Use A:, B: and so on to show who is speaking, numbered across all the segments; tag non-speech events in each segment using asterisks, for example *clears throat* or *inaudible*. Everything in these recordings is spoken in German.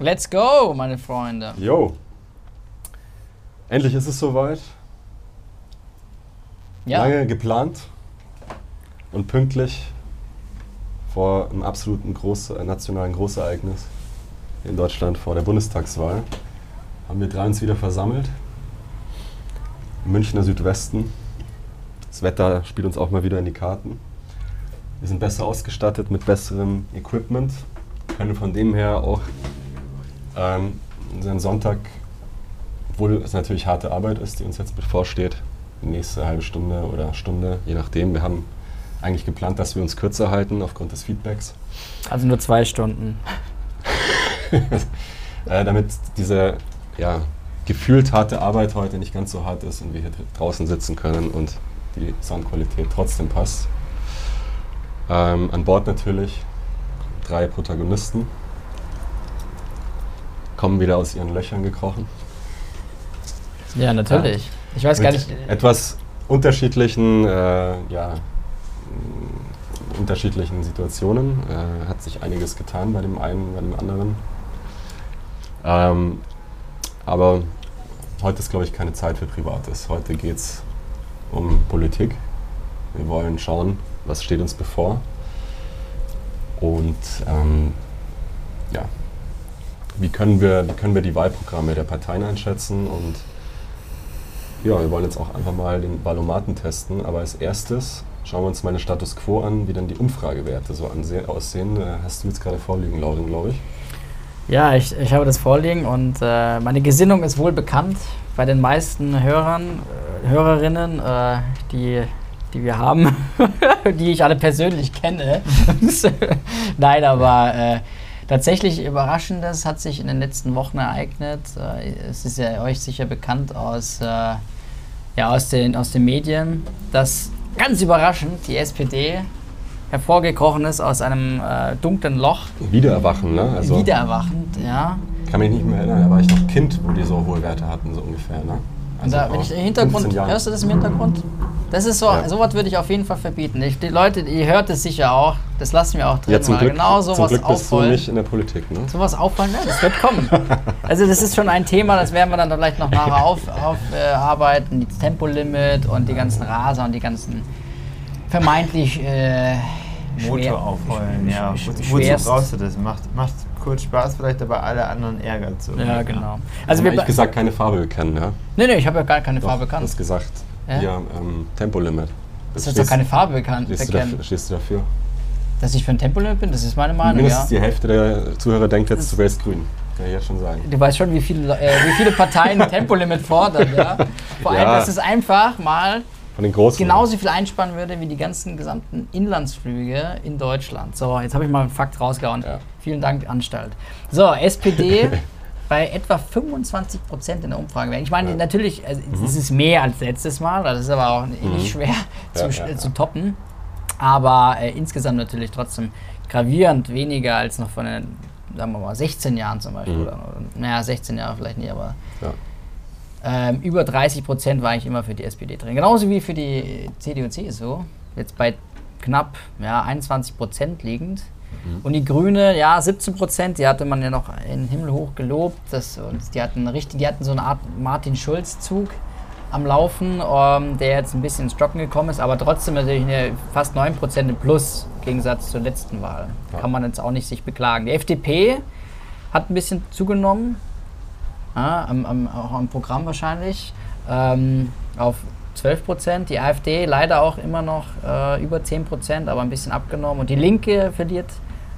A: Let's go, meine Freunde.
B: Jo. Endlich ist es soweit.
A: Ja.
B: Lange geplant und pünktlich vor einem absoluten Groß, äh, nationalen Großereignis in Deutschland vor der Bundestagswahl haben wir drei uns wieder versammelt. Im Münchner Südwesten. Das Wetter spielt uns auch mal wieder in die Karten. Wir sind besser ausgestattet mit besserem Equipment, können von dem her auch ähm, unseren Sonntag, obwohl es natürlich harte Arbeit ist, die uns jetzt bevorsteht, die nächste halbe Stunde oder Stunde, je nachdem. Wir haben eigentlich geplant, dass wir uns kürzer halten aufgrund des Feedbacks,
A: Also nur zwei Stunden. *laughs*
B: äh, damit diese ja, gefühlt harte Arbeit heute nicht ganz so hart ist und wir hier dr- draußen sitzen können und die Soundqualität trotzdem passt. Ähm, an Bord natürlich drei Protagonisten, kommen wieder aus ihren Löchern gekrochen.
A: Ja, natürlich. Ich weiß gar
B: mit
A: nicht.
B: etwas unterschiedlichen, äh, ja, unterschiedlichen Situationen. Äh, hat sich einiges getan bei dem einen, bei dem anderen. Ähm, aber heute ist, glaube ich, keine Zeit für Privates. Heute geht es um Politik. Wir wollen schauen, was steht uns bevor. Und ähm, ja, wie können, wir, wie können wir die Wahlprogramme der Parteien einschätzen und ja, wir wollen jetzt auch einfach mal den Ballomaten testen, aber als erstes schauen wir uns mal den Status Quo an, wie dann die Umfragewerte so aussehen. Äh, Hast du jetzt gerade vorliegen, Lauren, glaube ich?
A: Ja, ich, ich habe das vorliegen und äh, meine Gesinnung ist wohl bekannt bei den meisten Hörern, äh, Hörerinnen, äh, die, die wir haben, *laughs* die ich alle persönlich kenne. *laughs* Nein, aber äh, tatsächlich Überraschendes hat sich in den letzten Wochen ereignet. Äh, es ist ja euch sicher bekannt aus, äh, ja, aus, den, aus den Medien, dass ganz überraschend die SPD hervorgekrochen ist aus einem äh, dunklen Loch
B: Wiedererwachen, ne? Also
A: Wiedererwachend, ja.
B: kann mich nicht mehr erinnern, da war ich noch Kind, wo die so hohe Werte hatten, so ungefähr, ne?
A: Und da, wenn ich im Hintergrund,
B: 15 Jahren.
A: hörst du das im Hintergrund? Das ist so,
B: Ja.
A: sowas würde ich auf jeden Fall verbieten. Ich, die Leute, ihr hört es sicher auch, das lassen wir auch drin,
B: Ja, zum
A: weil
B: Glück,
A: genau
B: zum
A: sowas
B: Glück bist du
A: auffallen.
B: nicht in der Politik, ne?
A: Sowas auffallen, ja, das wird kommen. *laughs* Also das ist schon ein Thema, das werden wir dann vielleicht noch nachher aufarbeiten, auf, äh, die Tempolimit und die ganzen Raser und die ganzen vermeintlich äh,
C: Motor aufheulen, ja. Wozu brauchst du das? Macht, macht kurz Spaß, vielleicht aber alle anderen ärgert so.
A: Ja, genau.
B: Also
A: Also
B: wir haben gesagt, keine Farbe bekennen, ja?
A: Nee, nee, ich habe ja gar keine
B: Doch,
A: Farbe
B: Du
A: bekannt.
B: hast gesagt,
A: Ja?
B: ja, ähm, Tempolimit.
A: Das ist doch keine Farbe bekannt.
B: Stehst du, dafür, stehst du dafür?
A: Dass ich für ein Tempolimit bin, das ist meine Meinung, ja.
B: Mindestens die Hälfte der Zuhörer denkt jetzt, du wärst grün. Kann ich jetzt schon sagen.
A: Du weißt schon, wie viele, äh, wie viele Parteien ein Tempolimit fordern, ja? Vor allem,
B: Ja.
A: dass es einfach mal
B: Von den Großen.
A: genauso viel einsparen würde wie die ganzen gesamten Inlandsflüge in Deutschland. So, jetzt habe ich mal einen Fakt rausgehauen.
B: Ja.
A: Vielen Dank, Anstalt. So, SPD *laughs* bei etwa 25 Prozent in der Umfrage. Ich meine,
B: Ja.
A: natürlich, also, es ist mehr als letztes Mal, das ist aber auch nicht schwer zu,
B: Mhm. Ja,
A: zu toppen. Aber äh, insgesamt natürlich trotzdem gravierend weniger als noch von den, sagen wir mal, 16 Jahren zum Beispiel.
B: Mhm.
A: Oder, naja, 16 Jahre vielleicht nicht, aber ähm, über 30 Prozent war ich immer für die SPD drin. Genauso wie für die CDU und CSU. Jetzt bei knapp ja, 21 Prozent liegend. Und die Grüne, ja, 17 Prozent, die hatte man ja noch in den Himmel hoch gelobt. Das, und die hatten richtig, die hatten so eine Art Martin Schulz-Zug am Laufen, ähm, der jetzt ein bisschen ins Stocken gekommen ist, aber trotzdem natürlich eine fast 9 Prozent im Plus im Gegensatz zur letzten Wahl.
B: Ja.
A: Kann man jetzt auch nicht sich beklagen. Die FDP hat ein bisschen zugenommen, ja, am, am, auch am Programm wahrscheinlich, ähm, auf 12 Prozent. Die AfD leider auch immer noch äh, über 10 Prozent, aber ein bisschen abgenommen. Und die Linke verliert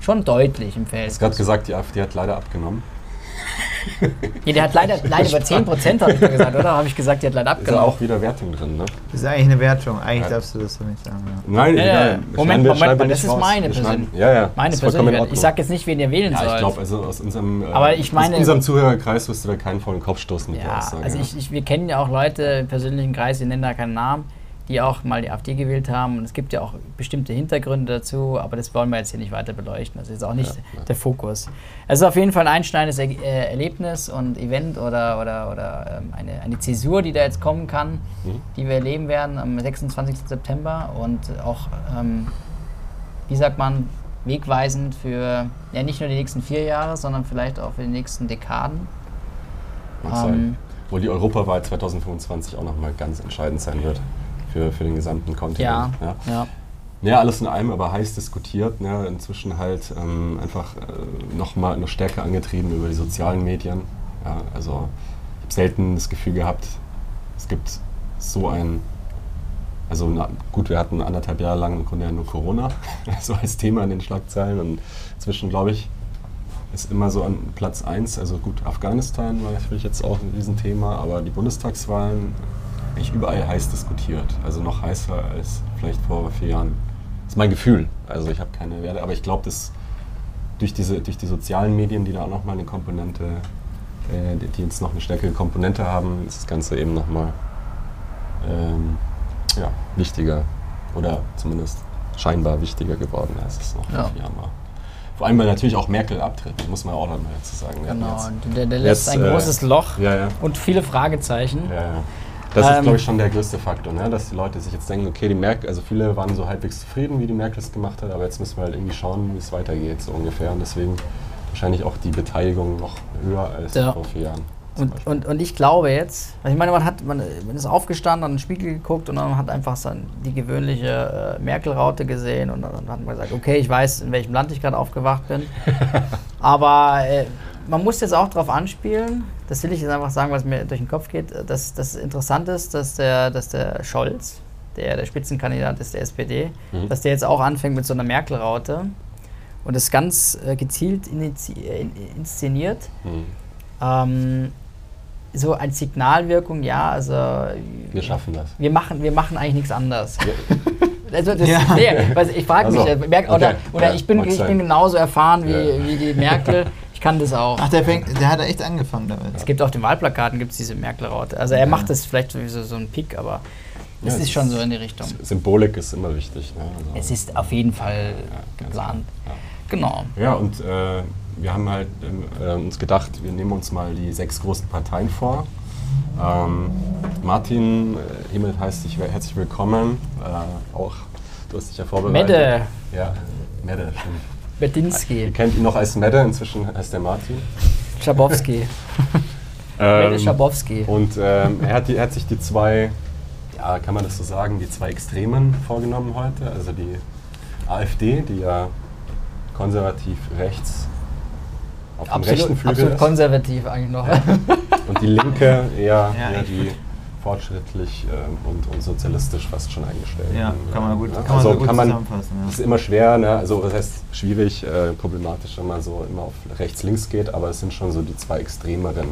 A: schon deutlich im
B: Du
A: Feld.
B: hast gerade gesagt, die AfD hat leider abgenommen.
A: Ja, die hat leider, *laughs* leider über 10 Prozent, habe ich da gesagt, oder? Habe ich gesagt, die hat leider
B: Ist ja
A: abgenommen.
B: auch wieder Wertung drin, ne?
C: Das ist eigentlich eine Wertung. Eigentlich
B: Ja.
C: darfst du das so nicht sagen. Ja.
B: Nein,
A: Ja,
B: egal.
A: Moment,
B: wir-
A: Moment,
B: wir
A: das ist
B: raus.
A: meine Persön-
B: Ja, ja.
A: Meine
B: ist Ordnung.
A: Ich sage jetzt nicht, wen ihr wählen
B: Ja,
A: sollt.
B: ich glaube, also aus unserem, äh,
A: Aber ich meine-
B: aus unserem Zuhörerkreis wirst du da keinen vor den Kopf stoßen mit der
A: Ja,
B: Aussage.
A: also ich, ich, wir kennen ja auch Leute im persönlichen Kreis, die nennen da keinen Namen, die auch mal die AfD gewählt haben. Und es gibt ja auch bestimmte Hintergründe dazu, aber das wollen wir jetzt hier nicht weiter beleuchten. Das ist auch nicht
B: Ja,
A: der Fokus. Es ist auf jeden Fall ein einschneidendes er äh, Erlebnis und Event oder, oder, oder ähm, eine, eine Zäsur, die da jetzt kommen kann,
B: Mhm.
A: die wir erleben werden am 26. September und auch, ähm, wie sagt man, wegweisend für ja, nicht nur die nächsten vier Jahre, sondern vielleicht auch für die nächsten Dekaden.
B: Sein. Wo die Europawahl 2025 auch nochmal ganz entscheidend sein wird für, für den gesamten Kontinent.
A: Ja, ja.
B: Ja, alles in allem, aber heiß diskutiert. Ne? Inzwischen halt ähm, einfach äh, nochmal noch stärker angetrieben über die sozialen Medien. Ja, also ich habe selten das Gefühl gehabt, es gibt so ein, also na, gut, wir hatten anderthalb Jahre lang im Grunde ja nur Corona, *laughs* so als Thema in den Schlagzeilen und inzwischen glaube ich, ist immer so an Platz 1, also gut, Afghanistan war natürlich jetzt auch ein Riesenthema, aber die Bundestagswahlen eigentlich überall heiß diskutiert. Also noch heißer als vielleicht vor vier Jahren. Das ist mein Gefühl. Also ich habe keine Werte, aber ich glaube, dass durch, diese, durch die sozialen Medien, die da auch nochmal eine Komponente, äh, die jetzt noch eine stärkere Komponente haben, ist das Ganze eben nochmal ähm, ja, wichtiger oder zumindest scheinbar wichtiger geworden, als es noch vor
A: Ja.
B: vier Jahren war. Vor allem, weil natürlich auch Merkel abtritt, muss man auch noch mal dazu sagen.
A: Genau,
B: jetzt-
A: der, der lässt
B: jetzt,
A: ein
B: äh,
A: großes Loch
B: Ja, ja.
A: und viele Fragezeichen.
B: Ja, Das ist,
A: Ähm,
B: glaube ich, schon der größte Faktor, ne? dass die Leute sich jetzt denken, okay, die Merkel, also viele waren so halbwegs zufrieden, wie die Merkel es gemacht hat, aber jetzt müssen wir halt irgendwie schauen, wie es weitergeht, so ungefähr. Und deswegen wahrscheinlich auch die Beteiligung noch höher als
A: Ja.
B: vor vier Jahren.
A: Und, und, und ich glaube jetzt, also ich meine, man, hat, man, man ist aufgestanden, hat in den Spiegel geguckt und dann hat einfach so die gewöhnliche äh, Merkel-Raute gesehen und dann hat man gesagt, okay, ich weiß, in welchem Land ich gerade aufgewacht bin. *laughs* Aber äh, man muss jetzt auch darauf anspielen, das will ich jetzt einfach sagen, was mir durch den Kopf geht, dass das interessant ist, dass der, dass der Scholz, der der Spitzenkandidat ist der SPD,
B: Mhm.
A: dass der jetzt auch anfängt mit so einer Merkel-Raute und das ganz äh, gezielt inszeniert.
B: Hm.
A: Ähm, so als Signalwirkung, ja, also
B: Wir schaffen das.
A: wir machen, wir machen eigentlich nichts anderes.
B: Ja. *laughs*
A: Also das,
C: Ja.
A: nee, ich frage mich,
B: Also,
A: äh, merk, oder,
B: okay.
A: oder
B: Ja,
A: ich, bin, ich bin genauso erfahren wie,
B: Ja.
A: wie die Merkel. *laughs* Ich kann das auch.
C: Ach, der, fängt, der hat echt angefangen damit.
A: Es gibt auf den Wahlplakaten gibt's diese Merkel-Raute. Also er
C: Ja.
A: macht das vielleicht sowieso so ein Pick, aber es
B: Ja,
A: ist
B: es
A: schon so in die Richtung.
B: Symbolik ist immer wichtig. Ne? Also,
A: Es ist auf jeden Fall
B: ganz
A: geplant.
B: Ja.
A: Genau.
B: Ja, und äh, wir haben halt ähm, äh, uns gedacht, wir nehmen uns mal die sechs großen Parteien vor. Ähm, Martin, äh, hiermit heißt dich herzlich willkommen. Äh, auch du hast dich ja vorbereitet.
A: Medde
B: Ja, Medde, stimmt. Ihr
A: Bedinski,
B: kennt ihn noch als Medde, inzwischen heißt er Martin.
A: Schabowski. *laughs*
B: Ähm,
A: Schabowski.
B: Und ähm, er, hat die, er hat sich die zwei, ja, kann man das so sagen, die zwei Extremen vorgenommen heute. Also die AfD, die ja konservativ rechts auf dem rechten
A: Absolut,
B: Flügel
A: absolut
B: ist.
A: konservativ eigentlich noch. *laughs*
B: Und die Linke eher,
C: Ja,
B: eher die fortschrittlich ähm, und, und sozialistisch fast schon eingestellt.
C: Ja, kann man gut,
B: Ja,
C: kann man
B: also
C: so gut
B: kann man,
C: zusammenfassen.
B: Es ist
C: Ja.
B: immer schwer, ne? also das heißt schwierig, äh, problematisch, wenn man so immer auf rechts-links geht, aber es sind schon so die zwei extremeren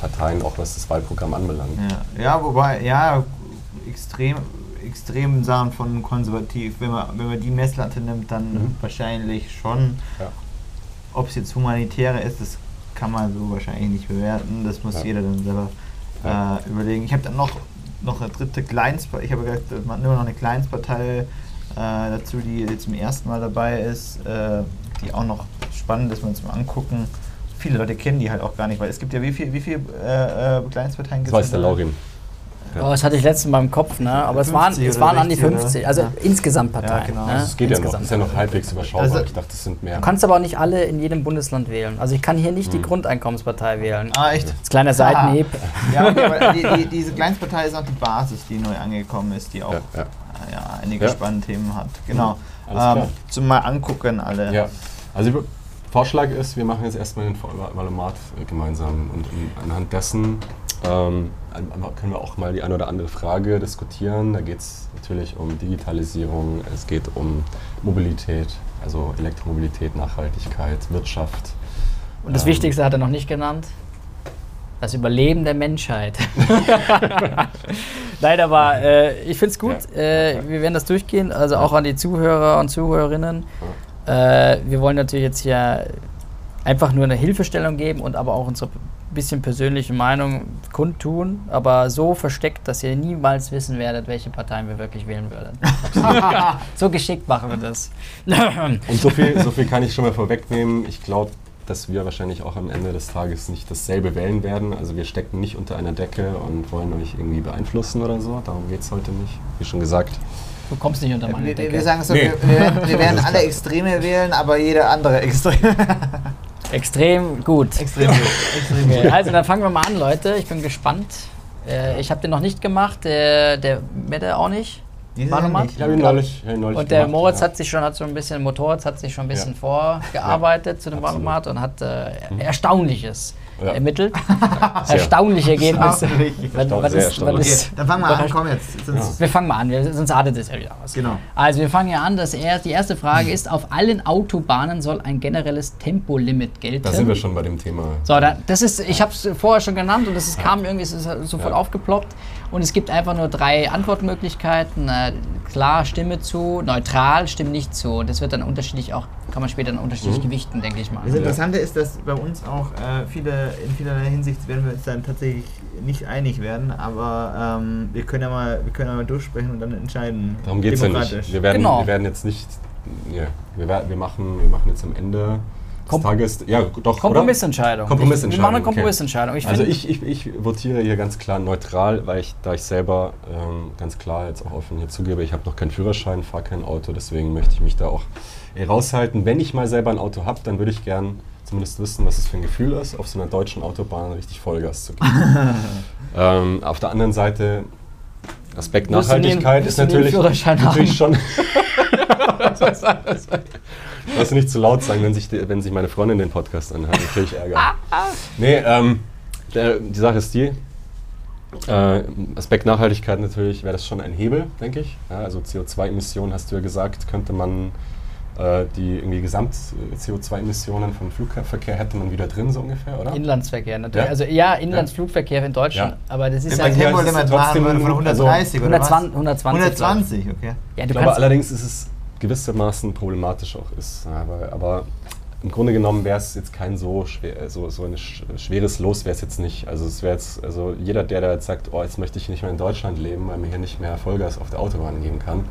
B: Parteien, auch was das Wahlprogramm anbelangt.
C: Ja. ja, wobei, ja, extrem, extrem Sachen von konservativ. Wenn man, wenn man die Messlatte nimmt, dann
B: Mhm.
C: wahrscheinlich schon.
B: Ja.
C: Ob es jetzt humanitäre ist, das kann man so wahrscheinlich nicht bewerten. Das muss
B: Ja.
C: jeder dann selber
B: Ja.
C: Äh, überlegen. Ich habe dann noch, noch eine dritte Kleinstpartei. Ich habe gesagt, man nimmt noch eine Kleinstpartei äh, dazu, die zum ersten Mal dabei ist, äh, die auch noch spannend ist, mal zum Angucken. Viele Leute kennen die halt auch gar nicht, weil es gibt ja wie viel, wie viel äh, äh, Kleinstparteien
B: Das
C: gibt's
B: weiß der? Laurin.
A: Oh, das hatte ich letztens Mal im Kopf, ne? Aber es waren,
C: 50
A: es waren an die
C: 60 oder?
A: 50, also
C: Ja.
A: insgesamt Parteien.
C: Ja, genau.
A: Ne?
B: Das geht ja noch, das
A: Insgesamt.
B: ist ja noch halbwegs überschaubar.
C: Also-
B: ich dachte, das sind mehr.
A: Du kannst aber auch nicht alle in jedem Bundesland wählen. Also ich kann hier nicht die
B: Hm.
A: Grundeinkommenspartei wählen.
C: Ah, echt?
A: Das kleine Seitenhieb.
C: Ja, okay, aber die, die, diese Kleinstpartei ist auch die Basis, die neu angekommen ist, die auch
B: Ja, ja.
C: äh, ja, einige
B: Ja.
C: spannende Themen hat. Genau.
B: Alles
C: Ähm, zum mal angucken alle.
B: Ja, also Vorschlag ist, wir machen jetzt erstmal den Valomat gemeinsam und anhand dessen ähm, können wir auch mal die eine oder andere Frage diskutieren. Da geht es natürlich um Digitalisierung, es geht um Mobilität, also Elektromobilität, Nachhaltigkeit, Wirtschaft.
A: Und das
B: Ähm,
A: Wichtigste hat er noch nicht genannt. Das Überleben der Menschheit. *laughs* Nein, aber äh, ich finde es gut.
B: Ja.
A: Äh, wir werden das durchgehen. Also auch an die Zuhörer und Zuhörerinnen. Äh, wir wollen natürlich jetzt hier einfach nur eine Hilfestellung geben und aber auch unsere bisschen persönliche Meinung kundtun, aber so versteckt, dass ihr niemals wissen werdet, welche Parteien wir wirklich wählen würden. *laughs* so geschickt machen wir das. *laughs*
B: Und so viel, so viel kann ich schon mal vorwegnehmen. Ich glaube, dass wir wahrscheinlich auch am Ende des Tages nicht dasselbe wählen werden. Also wir stecken nicht unter einer Decke und wollen euch irgendwie beeinflussen oder so. Darum geht es heute nicht, wie schon gesagt.
A: Du kommst nicht unter meine
C: Wir, wir,
A: Decke.
C: wir sagen so,
B: Nee.
C: wir, wir werden, wir werden alle. Extreme wählen, aber jeder andere Extreme. *laughs*
A: Extrem gut.
C: Extrem gut. Extrem
A: Okay,
C: gut.
A: also dann fangen wir mal an, Leute. Ich bin gespannt. Äh, ich habe den noch nicht gemacht, der, der Mette auch nicht. Mal.
C: nicht.
B: Ich habe ihn neulich, ihn neulich
A: Und der
B: gemacht,
A: Moritz
B: ja.
A: hat sich schon, hat so ein bisschen, Motorrad hat sich schon ein bisschen
B: Ja.
A: vorgearbeitet zu dem. Wahlomat und hat äh, Erstaunliches
B: Ja.
A: ermittelt. *laughs* Erstaunliche Ergebnisse.
C: Erstaunlich.
A: Was- was
B: Sehr
A: ist-
B: erstaunlich.
A: was
C: Okay,
A: ist-
C: dann fangen wir an, komm jetzt. Sonst,
A: Wir fangen mal an, wir, sonst artet es ja wieder aus.
C: Genau.
A: Also wir fangen ja an, dass er, die erste Frage ist, auf allen Autobahnen soll ein generelles Tempolimit gelten.
B: Da sind wir schon bei dem Thema.
A: So, da, das ist, ich habe es vorher schon genannt und es ist, kam irgendwie, es ist sofort
B: Ja.
A: aufgeploppt. Und es gibt einfach nur drei Antwortmöglichkeiten. Äh, klar, Stimme zu, neutral, Stimme nicht zu. Das wird dann unterschiedlich auch, kann man später dann unterschiedlich
B: Mhm.
A: gewichten, denke ich mal.
C: Das Interessante ist, dass bei uns auch äh, viele, in vielerlei Hinsicht werden wir uns dann tatsächlich nicht einig werden, aber ähm, wir können ja mal, wir können ja mal durchsprechen und dann entscheiden.
B: Darum geht es ja nicht. Wir werden,
A: Genau.
B: wir werden jetzt nicht. Ja, wir, wir, machen, wir machen jetzt am Ende
A: Kom-
B: Tages. Ja, doch.
A: Kompromissentscheidung.
B: Kompromissentscheidung.
A: Ich, wir machen eine. Kompromissentscheidung. Ich
B: also ich, ich, ich votiere hier ganz klar neutral, weil ich, da ich selber ähm, ganz klar jetzt auch offen hier zugebe, ich habe noch keinen Führerschein, fahre kein Auto, deswegen möchte ich mich da auch eher raushalten. Wenn ich mal selber ein Auto habe, dann würde ich gern zumindest wissen, was es für ein Gefühl ist, auf so einer deutschen Autobahn richtig Vollgas zu geben. *laughs* ähm, auf der anderen Seite, Aspekt Nachhaltigkeit ist natürlich, natürlich schon. *laughs* *laughs* Lass nicht zu laut sagen, wenn sich, die, wenn sich meine Freundin den Podcast anhört. Natürlich Ärger. Nee, ähm, der, die Sache ist die, äh, Aspekt Nachhaltigkeit natürlich wäre das schon ein Hebel, denke ich. Ja, also CO2-Emissionen, hast du ja gesagt, könnte man äh, die irgendwie Gesamt-CO2-Emissionen vom Flugverkehr hätte man wieder drin, so ungefähr, oder?
A: Inlandsverkehr natürlich.
B: Ja?
A: Also ja, Inlandsflugverkehr in Deutschland,
B: Ja.
A: aber das ist ja
B: trotzdem-
C: machen von
B: also
C: 130 oder was?
A: 120, 120.
C: 120, okay.
A: Ja, du
B: Ich glaube allerdings ist es gewissermaßen problematisch auch ist. Aber, aber im Grunde genommen wäre es jetzt kein so, schwer, so, so ein sch- schweres Los wäre es jetzt nicht. Also es wäre jetzt, also jeder, der da jetzt sagt, oh, jetzt möchte ich nicht mehr in Deutschland leben, weil mir hier nicht mehr Vollgas auf der Autobahn geben kann,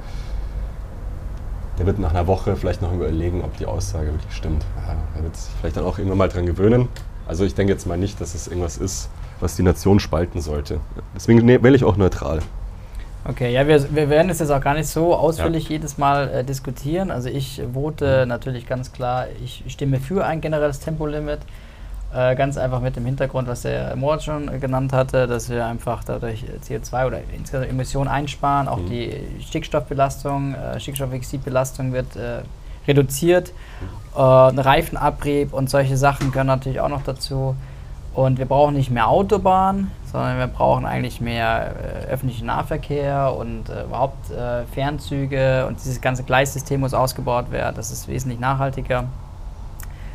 B: der wird nach einer Woche vielleicht noch überlegen, ob die Aussage wirklich stimmt. Ja, er wird sich vielleicht dann auch irgendwann mal dran gewöhnen. Also ich denke jetzt mal nicht, dass es irgendwas ist, was die Nation spalten sollte. Deswegen ne- wähle ich auch neutral.
A: Okay, ja, wir, wir werden es jetzt auch gar nicht so ausführlich jedes Mal äh, diskutieren. Also ich vote natürlich ganz klar, ich stimme für ein generelles Tempolimit. Äh, ganz einfach mit dem Hintergrund, was der Moritz schon äh, genannt hatte, dass wir einfach dadurch CO2 oder insgesamt Emissionen einsparen. Auch
B: Mhm.
A: die Stickstoffbelastung, äh, Stickstoffoxidbelastung wird äh, reduziert. Äh, ein Reifenabrieb und solche Sachen gehören natürlich auch noch dazu. Und wir brauchen nicht mehr Autobahn, sondern wir brauchen eigentlich mehr äh, öffentlichen Nahverkehr und äh, überhaupt äh, Fernzüge und dieses ganze Gleissystem muss ausgebaut werden. Das ist wesentlich nachhaltiger.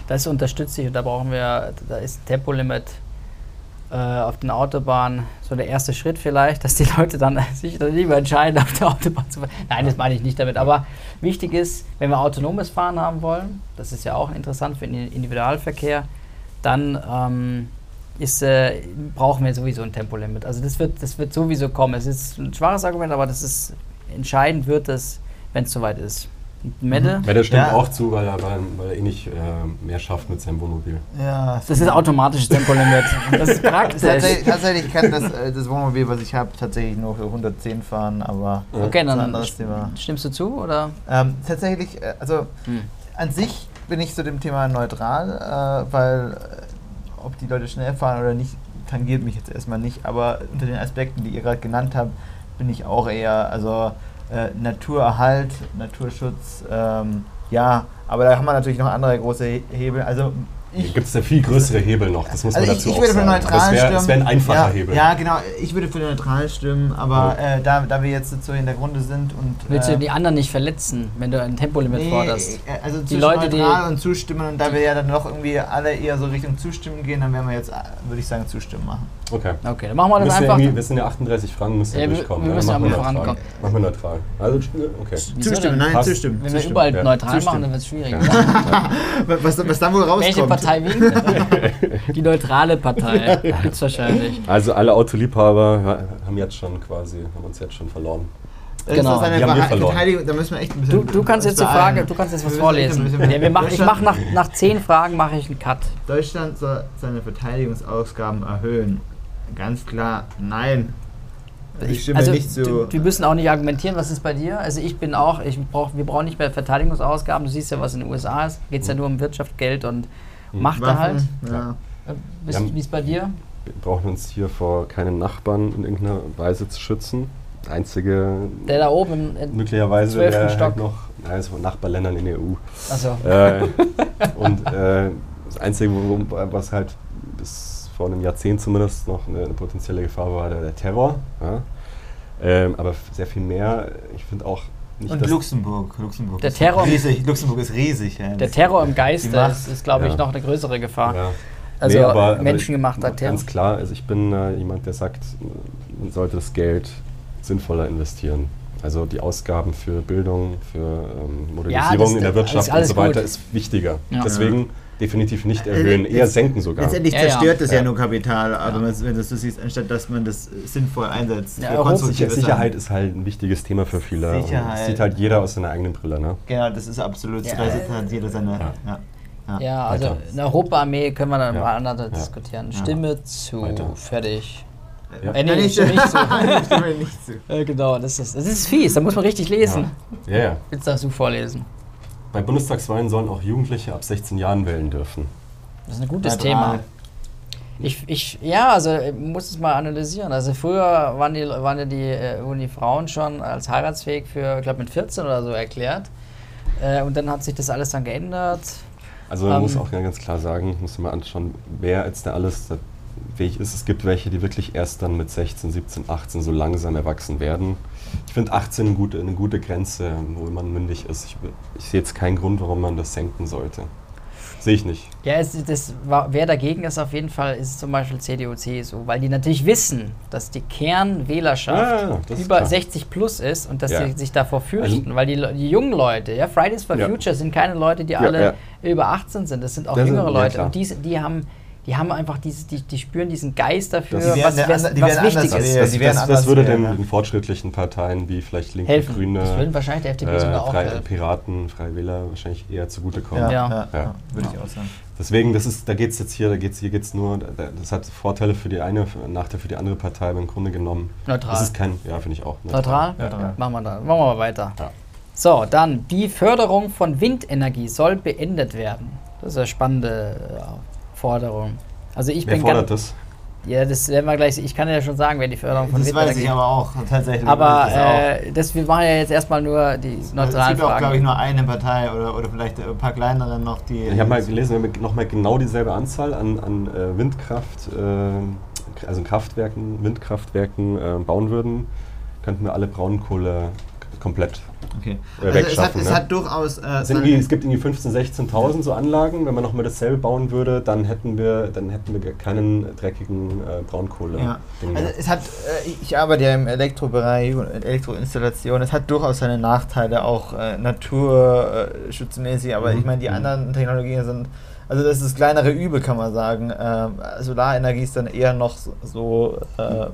A: Das unterstütze ich und da brauchen wir, da ist ein Tempolimit äh, auf den Autobahnen so der erste Schritt vielleicht, dass die Leute dann *laughs* sich dann lieber entscheiden, auf der Autobahn zu fahren. Nein, das meine ich nicht damit. Aber wichtig ist, wenn wir autonomes Fahren haben wollen, das ist ja auch interessant für den Individualverkehr, dann ähm, ist, äh, brauchen wir sowieso ein Tempolimit. Also das wird, das wird sowieso kommen. Es ist ein schwaches Argument, aber das ist entscheidend wird es, wenn es soweit ist. Mette,
B: Weil der stimmt
C: Ja.
B: auch zu, weil er, weil, weil er eh nicht äh, mehr schafft mit seinem Wohnmobil.
C: Ja,
A: das ist automatisches Tempolimit. *laughs* Das ist praktisch.
C: Tatsächlich, tatsächlich kann das, äh, das Wohnmobil, was ich habe, tatsächlich nur für 110 fahren, aber
A: Okay,
C: das ist ein anderes Thema.
A: stimmst du zu oder?
C: Ähm, tatsächlich, äh, also
A: Hm.
C: an sich bin ich zu dem Thema neutral, äh, weil ob die Leute schnell fahren oder nicht, tangiert mich jetzt erstmal nicht, aber unter den Aspekten, die ihr gerade genannt habt, bin ich auch eher, also äh, Naturerhalt, Naturschutz, ähm, ja, aber da haben wir natürlich noch andere große He- Hebel. Also
B: gibt es ja viel größere Hebel noch, das muss man
C: also ich,
B: dazu
C: ich
B: auch
C: würde für
B: sagen.
C: neutral
B: Aber es wäre
C: stimmen.
B: wär ein einfacher
C: ja,
B: Hebel.
C: Ja, genau. Ich würde für neutral stimmen, aber
B: Ja.
C: äh, da, da wir jetzt so in der Grunde sind und.
A: Willst
C: äh,
A: du die anderen nicht verletzen, wenn du ein Tempolimit
C: Nee,
A: forderst?
C: äh, also
A: Die Leute, die-
C: neutral und zustimmen und da wir ja dann noch irgendwie alle eher so Richtung zustimmen gehen, dann werden wir jetzt, äh, würde ich sagen, zustimmen machen.
B: Okay.
A: Okay, dann machen wir das
B: Müssen wir,
A: einfach.
B: wir sind ja 38 Fragen, müssen wir
A: Ja, wir-
B: durchkommen.
A: wir müssen
B: Machen
A: aber
B: neutral.
A: vorankommen.
B: Machen wir neutral. Also, okay.
C: Zustimmen, nein,
B: Passt.
C: zustimmen.
A: Wenn wir
C: zustimmen.
A: überall
B: Ja.
A: neutral machen,
C: Zustimmen.
A: dann wird es schwierig.
C: Ja. *laughs* was, was dann wohl rauskommt.
A: Welche Partei winkt? *laughs* Die neutrale Partei. Gibt's wahrscheinlich.
B: Also alle Autoliebhaber ha- haben jetzt schon quasi, haben uns jetzt schon verloren.
A: Genau.
C: Da müssen wir echt ein
A: Du,
C: bisschen.
A: du kannst jetzt die Frage, du kannst jetzt was vorlesen. Ja, wir machen, ich mache nach, *laughs* nach zehn Fragen mache ich einen Cut.
C: Deutschland soll seine Verteidigungsausgaben erhöhen. Ganz klar, nein. Ich stimme
A: also,
C: nicht zu.
A: Wir müssen auch nicht argumentieren, was ist bei dir? Also ich bin auch, ich brauch, wir brauchen nicht mehr Verteidigungsausgaben. Du siehst ja, was in den USA ist. Geht es ja nur um Wirtschaft, Geld und Macht da halt.
C: Ja.
A: Äh, Wie ist bei dir?
B: Wir brauchen uns hier vor keinen Nachbarn in irgendeiner Weise zu schützen. Der einzige,
A: Der da oben im. in-
B: möglicherweise,
A: zwölften
B: der
A: Stock.
B: halt noch, ist von Nachbarländern in der EU.
A: Achso.
B: äh, und äh, das Einzige, wo, was halt vor einem Jahrzehnt zumindest noch eine, eine potenzielle Gefahr war, der, der Terror. Ja? Ähm, aber sehr viel mehr, ich finde auch nicht,
C: Und Luxemburg. Luxemburg
A: Der
C: ist
A: Terror-
C: riesig. Luxemburg ist riesig. Ja.
A: Der Terror im Geiste
C: Macht.
A: ist, ist glaube ich,
B: Ja.
A: noch eine größere Gefahr.
B: Ja.
A: Also
B: Nee, aber- aber
A: menschengemachter Terror.
B: Ganz klar, also ich bin äh, jemand, der sagt, man sollte das Geld sinnvoller investieren. Also die Ausgaben für Bildung, für ähm, Modernisierung
A: das-
B: in der Wirtschaft und so weiter
A: gut.
B: ist wichtiger.
A: Ja.
B: Deswegen definitiv nicht
C: Äh,
B: erhöhen, eher senken sogar.
C: Letztendlich
A: Ja, ja.
C: zerstört es ja.
B: Ja.
C: nur Kapital, aber
A: Ja.
C: wenn du das so siehst, anstatt dass man das äh, sinnvoll einsetzt.
A: Ja,
C: für
A: Europa-
C: konstruktive
B: Sicher, Sicherheit ist halt ein wichtiges Thema für viele.
C: Sicherheit.
B: Das sieht halt jeder aus seiner eigenen Brille. Ne?
C: Genau, das ist absolut.
A: Ja.
C: Da hat jeder seine.
B: Ja.
C: Ja. Ja.
A: Ja, also eine Europaarmee können wir dann
B: Ja.
A: mal
B: Ja.
A: diskutieren.
C: Ja.
A: Stimme zu.
B: Weiter.
A: Fertig.
B: Ja.
A: Äh, nee,
C: Nein,
A: ich stimme nicht zu. *laughs*
C: ich stimme nicht zu.
A: Äh, genau, das ist, das ist fies, da muss man richtig lesen.
B: Ja. ja, ja.
A: Jetzt darfst du vorlesen.
B: Bei Bundestagswahlen sollen auch Jugendliche ab 16 Jahren wählen dürfen.
A: Das ist ein gutes
C: Neutral.
A: Thema. Ich, ich, ja, also ich muss es mal analysieren. Also früher waren die, waren ja die, äh, wurden die Frauen schon als heiratsfähig für, ich glaube mit 14 oder so erklärt. Äh, und dann hat sich das alles dann geändert.
B: Also man
A: Ähm.
B: muss auch ganz klar sagen, muss man mal anschauen, wer jetzt da alles fähig ist. Es gibt welche, die wirklich erst dann mit 16, 17, 18 so langsam erwachsen werden. Ich finde 18 eine gute, eine gute Grenze, wo man mündig ist. Ich, ich sehe jetzt keinen Grund, warum man das senken sollte. Sehe ich nicht.
A: Ja, es, das, wer dagegen ist auf jeden Fall, ist zum Beispiel CDU, CSU, weil die natürlich wissen, dass die Kernwählerschaft
B: Ja,
A: über
B: klar.
A: 60 plus ist und dass
B: Ja.
A: sie sich davor fürchten,
B: Also-
A: weil die, die jungen Leute, ja, Fridays for
B: Ja.
A: Future sind keine Leute, die alle über 18 sind, das sind auch
B: Das sind-
A: jüngere
B: ja,
A: Leute und die, die haben die haben einfach dieses, die, die spüren diesen Geist dafür,
B: Das- Die
A: was,
C: werden
A: was, was
C: werden
A: wichtig
C: anders
A: ist.
C: wählen.
B: Das, das, das würde den,
C: ja.
B: den fortschrittlichen Parteien wie vielleicht Linke,
A: helfen.
B: Grüne,
A: das würden wahrscheinlich der FDP sogar
B: äh,
A: auch
B: Frei,
A: helfen.
B: Piraten, Freie Wähler wahrscheinlich eher zugutekommen.
C: Ja,
A: Ja.
C: ja,
B: Ja.
C: ja, würde ich auch sagen.
B: Deswegen, das ist, da geht es jetzt hier, da geht's, hier geht es nur, da- das hat Vorteile für die eine, Nachteile für die andere Partei, aber im Grunde genommen.
A: Neutral.
B: Das ist kein, ja, finde ich auch.
A: Neutral?
B: Ja, ja.
A: Machen wir da. Machen wir mal weiter.
B: Ja.
A: So, dann die Förderung von Windenergie soll beendet werden. Das ist eine spannende äh, Forderung. Also ich
B: Wer
A: bin
B: fordert
A: ganz,
B: das?
A: Ja, das werden wir gleich. Ich kann ja schon sagen, wer die Förderung von
C: Das weiß
A: Windenergie.
C: ich aber auch, tatsächlich.
A: aber
C: weiß das auch.
A: äh, das, wir machen ja jetzt erstmal nur die
C: es
A: neutralen
C: gibt auch, glaube ich, nur eine Partei oder, oder vielleicht ein paar kleinere noch, die.
B: Ich habe mal gelesen, wenn wir nochmal genau dieselbe Anzahl an, an äh, Windkraft, äh, also Kraftwerken, Windkraftwerken äh, bauen würden, könnten wir alle Braunkohle komplett
C: Okay.
B: äh,
C: Also es, hat, es
B: ne?
C: hat durchaus. Äh,
B: es, es gibt irgendwie 15.000, 16.000 so Anlagen. Wenn man nochmal dasselbe bauen würde, dann hätten wir, dann hätten wir keinen dreckigen äh, Braunkohle.
C: Ja. Also es hat, äh, ich arbeite ja im Elektrobereich und Elektroinstallation. Es hat durchaus seine Nachteile, auch äh, naturschutzmäßig, aber
B: Mhm.
C: ich meine, die
B: Mhm.
C: anderen Technologien sind, also das ist das kleinere Übel, kann man sagen. Ähm, Solarenergie ist dann eher noch so äh,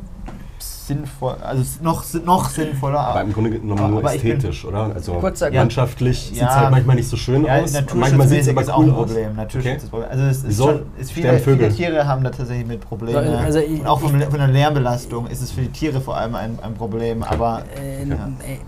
C: sinnvoll, also noch, noch sinnvoller.
B: aber im Grunde genommen
C: aber-
B: nur
C: aber
B: ästhetisch, oder? Also
A: Kurzer-
B: landschaftlich
C: Ja.
B: sieht es halt manchmal nicht so schön
C: Ja,
B: aus. Manchmal sieht es aber
C: ist auch
B: cool
C: ein
B: aus.
C: Problem. Naturschutz
B: Okay.
C: ist ein Problem. Also es ist schon, ist viele, viele Tiere haben da tatsächlich mit Problemen.
A: So, also ich-
C: auch von, von der Lärmbelastung ist es für die Tiere vor allem ein, ein Problem. Aber
A: Äh,
C: Ja.
A: äh,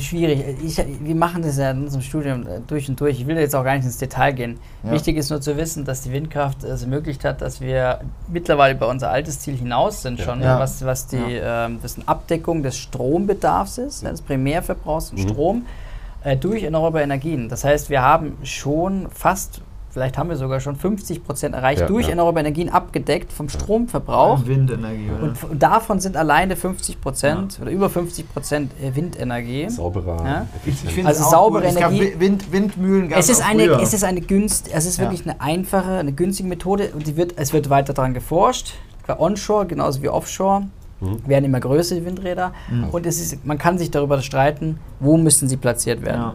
A: schwierig. Ich, wir machen das ja in unserem Studium äh, durch und durch. Ich will jetzt auch gar nicht ins Detail gehen.
C: Ja.
A: Wichtig ist nur zu wissen, dass die Windkraft es ermöglicht hat, dass wir mittlerweile über unser altes Ziel hinaus sind
B: Ja.
A: schon,
C: Ja.
A: was, was die ähm, was eine Abdeckung des Strombedarfs ist, des Primärverbrauchs
B: Mhm.
A: Strom äh, durch erneuerbare Energien. Das heißt, wir haben schon fast, vielleicht haben wir sogar schon 50 Prozent erreicht,
B: Ja,
A: durch
B: ja.
A: erneuerbare Energien abgedeckt vom Stromverbrauch.
C: Windenergie, oder?
A: Und, und davon sind alleine 50 Prozent oder über 50 Prozent äh, Windenergie.
B: Sauberer,
A: Ja.
C: Ich, ich
A: Also
C: es auch
A: saubere
C: gut. Es gab
A: Energie-
C: Wi- Wind, Windmühlen gab
A: Es ist
C: auch
A: eine, es ist eine günst, es ist
C: Ja.
A: wirklich eine einfache, eine günstige Methode und die wird, es wird weiter daran geforscht. Bei Onshore genauso wie Offshore
B: Mhm.
A: werden immer größer die Windräder
C: Mhm.
A: und es ist, man kann sich darüber streiten, wo müssen sie platziert werden.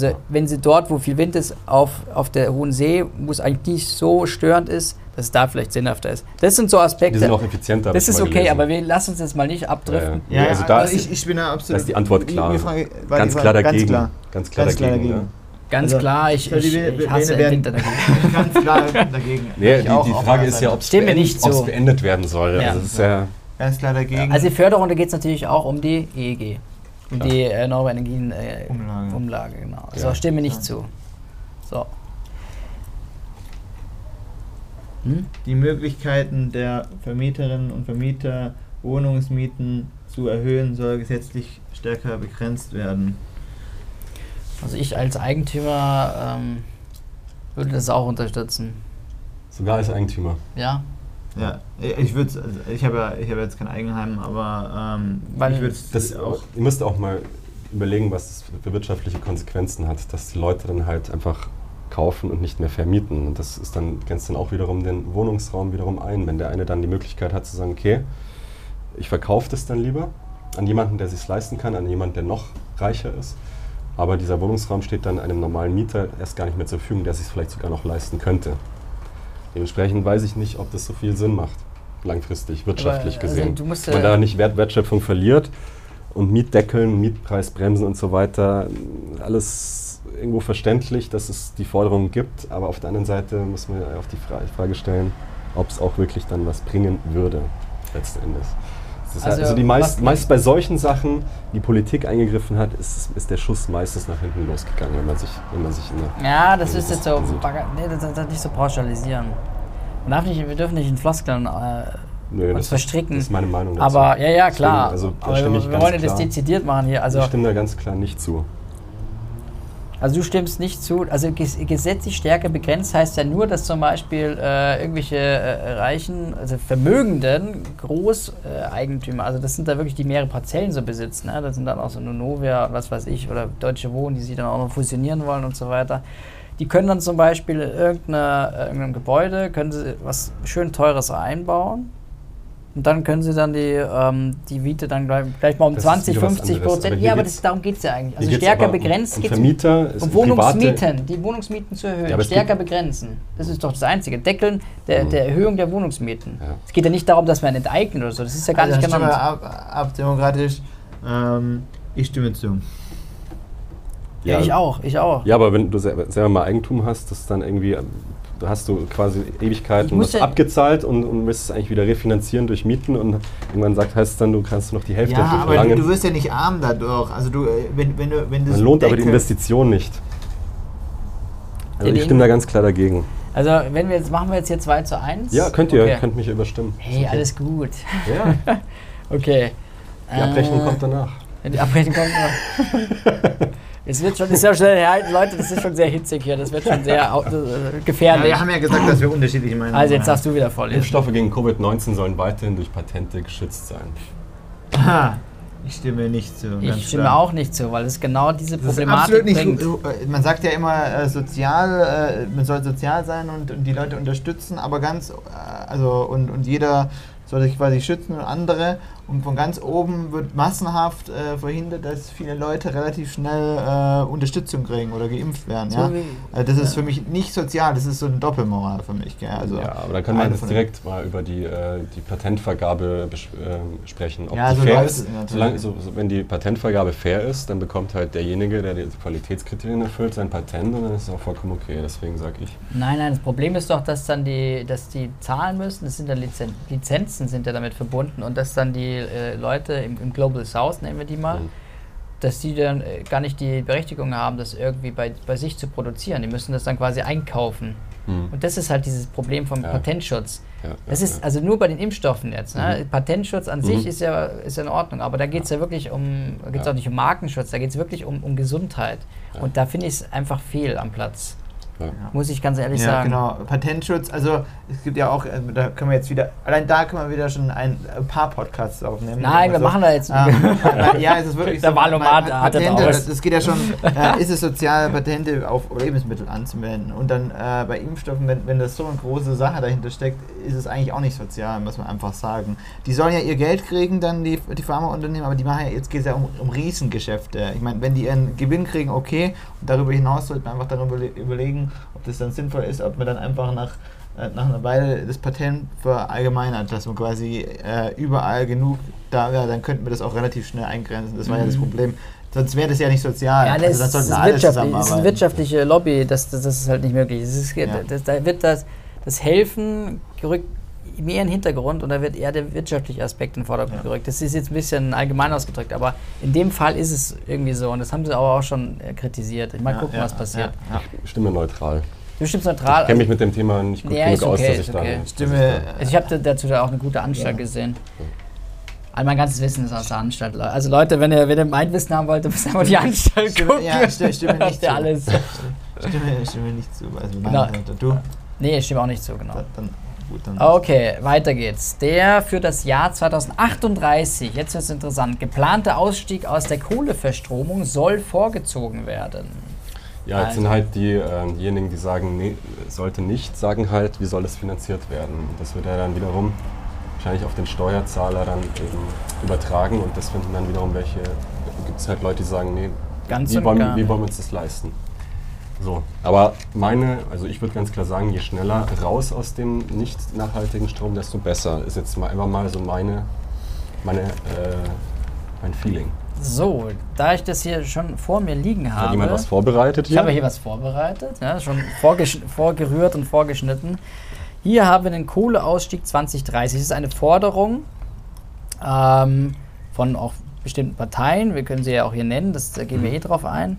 C: Ja.
A: Also wenn sie dort, wo viel Wind ist, auf, auf der hohen See, wo es eigentlich nicht so störend ist, dass es da vielleicht sinnhafter ist. Das sind so Aspekte.
B: Die sind auch effizienter.
A: das ist okay,
B: gelesen.
A: aber wir lassen uns jetzt mal nicht abdriften.
B: Ja,
C: Ja,
B: also da
C: also
B: ist-
C: ich, ich bin da absolut.
B: da ist die Antwort klar.
C: Die Frage,
B: ganz klar dagegen.
C: Ganz klar.
B: Ganz klar
C: Ganz klar
B: dagegen.
C: dagegen.
B: ja.
A: Ganz
C: Also,
A: klar, ich,
C: die
A: ich, ich hasse
C: werden-
A: Windenergie. *laughs*
C: Ganz klar dagegen.
B: Nee, die, die Frage ist ja, ob es beendet,
A: nicht so.
B: beendet werden soll.
A: Ja.
B: Also es ist ja,
C: ganz klar dagegen.
A: Also die Förderung, da geht es natürlich auch um die EEG.
B: Klar.
A: die erneuerbare Energien äh,
C: Umlage.
A: Umlage, genau. So,
B: Ja.
A: stimme nicht
C: Ja.
A: zu. So. Hm?
C: die Möglichkeiten der Vermieterinnen und Vermieter, Wohnungsmieten zu erhöhen, soll gesetzlich stärker begrenzt werden.
A: Also ich als Eigentümer ähm, würde das auch unterstützen.
B: Sogar als Eigentümer.
A: Ja,
C: Ja, ich würde also ich habe ja, ich habe jetzt kein Eigenheim, aber ähm,
A: Weil
C: ich würde
B: Das auch, ihr müsst auch mal überlegen, was das für wirtschaftliche Konsequenzen hat, dass die Leute dann halt einfach kaufen und nicht mehr vermieten. Und das ist dann, grenzt dann auch wiederum den Wohnungsraum wiederum ein. Wenn der eine dann die Möglichkeit hat zu sagen, okay, ich verkaufe das dann lieber an jemanden, der sich leisten kann, an jemanden, der noch reicher ist. Aber dieser Wohnungsraum steht dann einem normalen Mieter erst gar nicht mehr zur Verfügung, der sich vielleicht sogar noch leisten könnte. Dementsprechend weiß ich nicht, ob das so viel Sinn macht, langfristig, wirtschaftlich
A: Aber, also,
B: gesehen.
A: du musst,
B: Wenn man
A: äh,
B: da nicht Wert, Wertschöpfung verliert und Mietdeckeln, Mietpreisbremsen und so weiter, alles irgendwo verständlich, dass es die Forderungen gibt, aber auf der anderen Seite muss man ja auf die Fra Frage stellen, ob es auch wirklich dann was bringen würde, letzten Endes. Das ist
A: Also,
B: also, die meist, meist bei solchen Sachen, die Politik eingegriffen hat, ist, ist der Schuss meistens nach hinten losgegangen, wenn man sich, wenn man sich in der
A: ja das ist jetzt so,
B: ist-
A: nee, das, das, das nicht so pauschalisieren. Man darf nicht, wir dürfen nicht in Floskeln äh,
B: Nö,
A: uns
B: ist-
A: verstricken.
B: Das ist meine Meinung dazu.
A: aber ja, ja, klar.
B: Deswegen, also,
A: aber wir, wir wollen das dezidiert machen hier. Also,
B: ich stimme da ganz klar nicht zu.
A: Also du stimmst nicht zu, also ges gesetzlich stärker begrenzt heißt ja nur, dass zum Beispiel äh, irgendwelche äh, reichen, also vermögenden Großeigentümer, also das sind da wirklich die mehrere Parzellen so besitzen, ne? das sind dann auch so Nonovia, was weiß ich, oder Deutsche Wohnen, die sich dann auch noch fusionieren wollen und so weiter. Die können dann zum Beispiel in äh, irgendeinem Gebäude, können sie was schön Teures einbauen und dann können sie dann die, ähm, die Miete dann gleich, gleich mal um
B: Das ist
A: 20,
B: wieder was
A: 50
B: anderes.
A: Prozent. Ja, aber das, darum geht es ja eigentlich. Also stärker begrenzt
B: um, um Vermieter, ist
A: um Wohnungsmieten, die Wohnungsmieten zu erhöhen,
B: Ja,
A: stärker begrenzen. Das ist doch das Einzige. Deckeln der,
B: Mhm.
A: der Erhöhung der Wohnungsmieten.
B: Ja.
A: Es geht ja nicht darum, dass man enteignet oder so. Das ist ja gar
C: Also
A: nicht genannt.
C: ab, ab demokratisch. Ähm, ich stimme zu.
A: Ja, ich auch, ich auch.
B: Ja, aber wenn du selber, mal Eigentum hast, das dann irgendwie, hast du quasi Ewigkeiten
A: ja-
B: abgezahlt und, und es eigentlich wieder refinanzieren durch Mieten und irgendwann sagt, heißt es dann, du kannst noch die Hälfte
C: Ja, aber du,
B: verlangen.
C: du wirst ja nicht arm dadurch. Also du, äh, wenn, wenn du, wenn das
B: Dann lohnt aber die Investition nicht. Also
A: Den-
B: ich stimme da ganz klar dagegen.
A: Also, wenn wir jetzt, machen wir jetzt hier 2 zu 1?
B: Ja, könnt ihr,
A: Okay.
B: könnt mich überstimmen.
A: Hey, alles gut.
B: Ja, *laughs*
A: Okay.
B: die Abrechnung
A: Äh,
B: kommt danach.
A: Die Abrechnung kommt noch. *laughs* Es wird schon, ist ja schnell, ja, Leute, das ist schon sehr hitzig hier, das wird schon sehr äh,
C: Ja,
A: gefährlich.
C: wir haben ja gesagt, dass wir unterschiedliche Meinungen
A: also jetzt
C: haben.
A: darfst du wieder vorlesen.
B: Impfstoffe gegen Covid-19 sollen weiterhin durch Patente geschützt sein.
C: Aha, ich stimme nicht zu. ganz
A: Ich stimme
C: klar.
A: auch nicht zu, weil es genau diese
C: Das ist
A: Problematik
C: absolut nicht
A: bringt.
C: gut. Äh, Man sagt ja immer, äh, sozial, äh, man soll sozial sein und, und die Leute unterstützen, aber ganz, äh, also und, und jeder soll sich quasi schützen und andere. Und von ganz oben wird massenhaft äh, verhindert, dass viele Leute relativ schnell äh, Unterstützung kriegen oder geimpft werden.
A: So
C: Ja? Also das ist für mich nicht sozial, das ist so eine Doppelmoral für mich. Gell? Also
B: ja, aber dann können wir
C: eine
B: jetzt direkt mal über die, äh, die Patentvergabe äh, sprechen. Ob
C: Ja,
B: die
C: so
B: fair ist. Solange, so, so, wenn die Patentvergabe fair ist, dann bekommt halt derjenige, der die Qualitätskriterien erfüllt, sein Patent und dann ist es auch vollkommen okay. Deswegen sage ich.
A: Nein, nein, das Problem ist doch, dass dann die, dass die zahlen müssen, das sind ja Lizen Lizenzen sind ja damit verbunden und dass dann die äh, Leute im, im Global South, nennen wir die mal,
B: Mhm.
A: dass die dann äh, gar nicht die Berechtigung haben, das irgendwie bei, bei sich zu produzieren. Die müssen das dann quasi einkaufen.
B: Hm.
A: Und das ist halt dieses Problem vom
B: Ja.
A: Patentschutz.
B: Ja,
A: Das
B: ja,
A: ist
B: ja.
A: also nur bei den Impfstoffen jetzt. Ne?
B: Mhm.
A: Patentschutz an sich
B: Mhm.
A: ist ja, ist in Ordnung, aber da geht es ja. wirklich um, da geht's
B: Ja.
A: auch nicht um Markenschutz, da geht es wirklich um, um Gesundheit. Und da finde ich es einfach fehl am Platz.
B: Ja.
A: Muss ich ganz ehrlich
C: ja,
A: sagen.
C: genau. Patentschutz, also es gibt ja auch, äh, da können wir jetzt wieder, allein da können wir wieder schon ein, ein paar Podcasts aufnehmen.
A: Nein, wir
C: Also,
A: machen da jetzt.
C: ähm, *laughs* ja, es ist wirklich
A: Der
C: so.
A: Valomat hat das
C: Patente,
A: aus.
C: das, das geht ja schon, äh, ist es sozial, Patente auf Lebensmittel anzumelden. Und dann äh, bei Impfstoffen, wenn, wenn das so eine große Sache dahinter steckt, ist es eigentlich auch nicht sozial, muss man einfach sagen. Die sollen ja ihr Geld kriegen, dann die, die Pharmaunternehmen, aber die machen ja, jetzt geht es ja um, um Riesengeschäfte. Ich meine, wenn die ihren Gewinn kriegen, okay, und darüber hinaus sollte man einfach darüber überle- überlegen, ob das dann sinnvoll ist, ob man dann einfach nach äh, nach einer Weile das Patent verallgemeinert, dass man quasi äh, überall genug da wäre, dann könnten wir das auch relativ schnell eingrenzen. Das war ja das
A: Mhm.
C: Problem. Sonst wäre das ja nicht sozial.
A: Ja,
C: Also
A: das,
C: dann
A: ist, ist wirtschaftlich, ist eine wirtschaftliche Lobby, das, das, das ist halt nicht möglich. Ist,
C: Ja.
A: das, da wird das, das Helfen gerückt mehr in den Hintergrund und da wird eher der wirtschaftliche Aspekt in den Vordergrund
C: Ja.
A: gerückt. Das ist jetzt ein bisschen allgemein ausgedrückt, aber in dem Fall ist es irgendwie so und das haben sie aber auch schon äh, kritisiert. Mal
C: Ja,
A: gucken,
C: ja,
A: was passiert.
C: Ja, ja.
B: Ich stimme neutral.
A: Du stimmst neutral.
B: Ich kenne mich mit dem Thema nicht gut
A: Ja,
B: genug
A: ist
B: aus,
A: okay,
B: dass ich
A: okay.
B: da...
C: Stimme,
A: Also ich habe dazu da auch eine gute Anstalt gesehen. All mein ganzes Wissen ist aus der Anstalt. Also Leute, wenn ihr, wenn ihr mein Wissen haben wollt, müsst ihr mal die Anstalt
C: Stimme-
A: gucken.
C: ja, stimme- *laughs* stimme nicht zu.
A: alles.
C: stimme, stimme nicht zu. Also
A: Genau.
C: Du?
A: Nee, ich stimme auch nicht zu, genau.
C: Dann, dann, gut, dann.
A: Okay, weiter geht's. Der für das Jahr 2038, jetzt wird es interessant, geplante Ausstieg aus der Kohleverstromung soll vorgezogen werden.
B: Ja, jetzt
A: Also-
B: sind halt die, äh, diejenigen, die sagen, nee, sollte nicht, sagen halt, wie soll das finanziert werden. Das wird ja dann wiederum wahrscheinlich auf den Steuerzahler dann eben übertragen und das finden dann wiederum welche, gibt es halt Leute, die sagen, nee,
A: Ganz
B: wie, wollen, wie wollen wir uns das leisten? So, aber meine, also ich würde ganz klar sagen, je schneller raus aus dem nicht nachhaltigen Strom, desto besser. Ist jetzt mal einfach mal so meine, meine, äh, mein Feeling.
A: So, da ich das hier schon vor mir liegen
B: Hat
A: habe.
B: jemand was vorbereitet
A: Ich
B: hier?
A: habe hier was vorbereitet, ja, schon vorgerührt und vorgeschnitten. Hier haben wir den Kohleausstieg 2030. Das ist eine Forderung ähm, von auch bestimmten Parteien. Wir können sie ja auch hier nennen, das, da gehen wir eh drauf ein.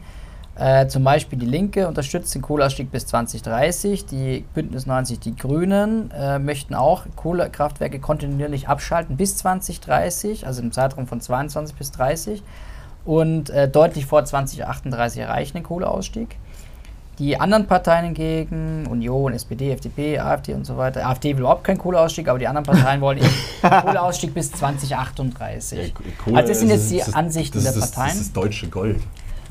A: Äh, zum Beispiel die Linke unterstützt den Kohleausstieg bis 2030. Die Bündnis 90, die Grünen äh, möchten auch Kohlekraftwerke kontinuierlich abschalten bis 2030, also im Zeitraum von 22 bis 30 und äh, deutlich vor 2038 erreichen den Kohleausstieg. Die anderen Parteien hingegen, Union, SPD, FDP, AfD und so weiter, AfD will überhaupt keinen Kohleausstieg, aber die anderen Parteien wollen eben *laughs* Kohleausstieg bis 2038.
B: Ja, Kohle
A: Also das sind jetzt die
B: ist-
A: Ansichten
B: das
A: der
B: das,
A: Parteien.
B: Das ist deutsche Gold.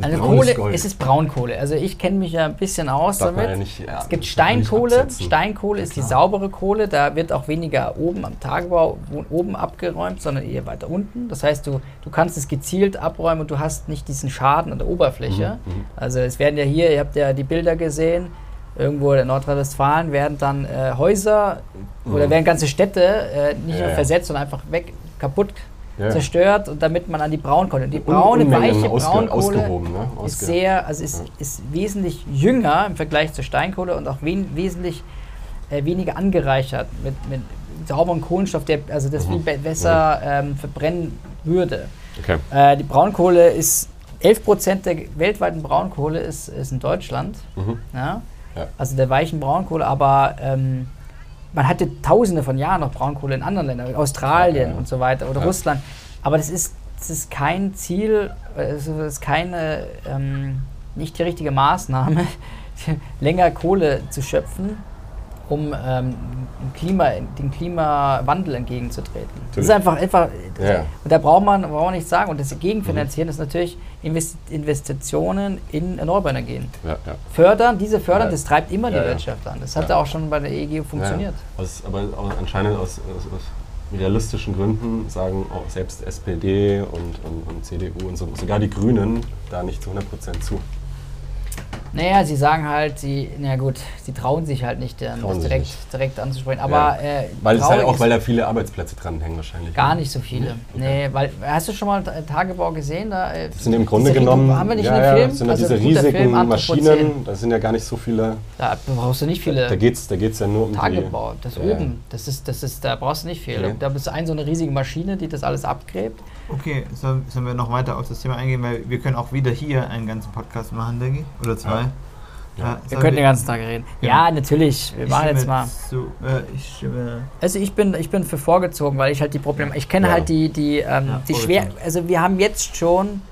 A: Also Kohle,
B: Gold.
A: es ist Braunkohle. Also ich kenne mich ja ein bisschen aus
B: Darf
A: damit.
B: ja nicht- ja,
A: es gibt Steinkohle. Steinkohle ist die saubere Kohle. Da wird auch weniger oben am Tagebau oben abgeräumt, sondern eher weiter unten. Das heißt, du, du kannst es gezielt abräumen und du hast nicht diesen Schaden an der Oberfläche.
B: Mhm, mhm.
A: Also es werden ja hier, ihr habt ja die Bilder gesehen, irgendwo in Nordrhein-Westfalen werden dann äh, Häuser oder
B: Mhm.
A: werden ganze Städte äh, nicht
B: Ja,
A: nur
B: ja.
A: versetzt, sondern einfach weg, kaputt
B: Ja.
A: zerstört und damit man an die Braunkohle. Und die
B: Un-
A: braune,
B: Unmengen
A: weiche
B: ausge-
A: Braunkohle
B: ausgehoben, ne?
A: ist sehr, also ist,
B: Ja.
A: ist wesentlich jünger im Vergleich zur Steinkohle und auch wen, wesentlich äh, weniger angereichert mit, mit sauberem Kohlenstoff, der also das
B: Mhm.
A: viel be besser ähm, verbrennen würde.
B: Okay.
A: Äh, die Braunkohle ist 11% der weltweiten Braunkohle ist, ist in Deutschland.
B: Mhm.
A: Ja?
B: Ja.
A: Also der weichen Braunkohle, aber ähm, man hatte tausende von Jahren noch Braunkohle in anderen Ländern, Australien
B: Ja, ja.
A: und so weiter oder
B: Ja.
A: Russland. Aber das ist, das ist kein Ziel, äh, es ist keine, ähm, nicht die richtige Maßnahme, *laughs* länger Kohle zu schöpfen, um ähm, dem Klima, dem Klimawandel entgegenzutreten. Das ist
B: Natürlich.
A: einfach, einfach
B: Ja.
A: und da braucht man, braucht man nichts sagen. Und das Gegenfinanzieren ist natürlich Invest Investitionen in erneuerbare Energien.
B: Ja, ja.
A: Fördern, diese fördern, das treibt immer die. Wirtschaft an. Das hat
B: Ja.
A: auch schon bei der EEG funktioniert.
B: Aus, aber auch anscheinend aus, aus, aus realistischen Gründen sagen auch selbst SPD und, und, und CDU und so, sogar die Grünen da nicht zu 100% zu.
A: Naja, sie sagen halt, sie, na gut, sie trauen sich halt nicht, ähm, das direkt,
B: nicht.
A: direkt anzusprechen. Aber äh,
B: Weil es halt auch, weil da viele Arbeitsplätze dranhängen wahrscheinlich.
A: gar
B: ne?
A: nicht so viele.
B: Okay.
A: Nee, weil, hast du schon mal Ta- Tagebau gesehen? Da, äh,
B: Das sind im Grunde genommen,
A: Riesen- haben wir nicht
B: ja, ja,
A: Film?
B: das sind ja
A: Also
B: diese riesigen
A: Film.
B: Maschinen, da sind ja gar nicht so viele,
A: Da brauchst du nicht viele.
B: da geht es da geht's ja nur um
A: Tagebau, das
B: Ja, ja.
A: oben, das ist, das ist, da brauchst du nicht viel.
B: Okay.
A: Da bist du ein so eine riesige Maschine, die das alles abgräbt.
C: Okay, sollen, sollen wir noch weiter auf das Thema eingehen, weil wir können auch wieder hier einen ganzen Podcast machen, denke ich. Oder zwei.
B: Ja.
C: Ja,
A: Wir können den ganzen Tag reden.
C: Ja.
A: Ja, natürlich. Wir
C: ich
A: machen
C: stimme
A: jetzt mal.
C: Zu, äh, ich stimme.
A: Also ich bin, ich bin für vorgezogen, weil ich halt die Probleme. Ich kenne
B: Ja.
A: halt die, die, ähm,
C: Ja,
A: die schwer. Also wir haben jetzt schon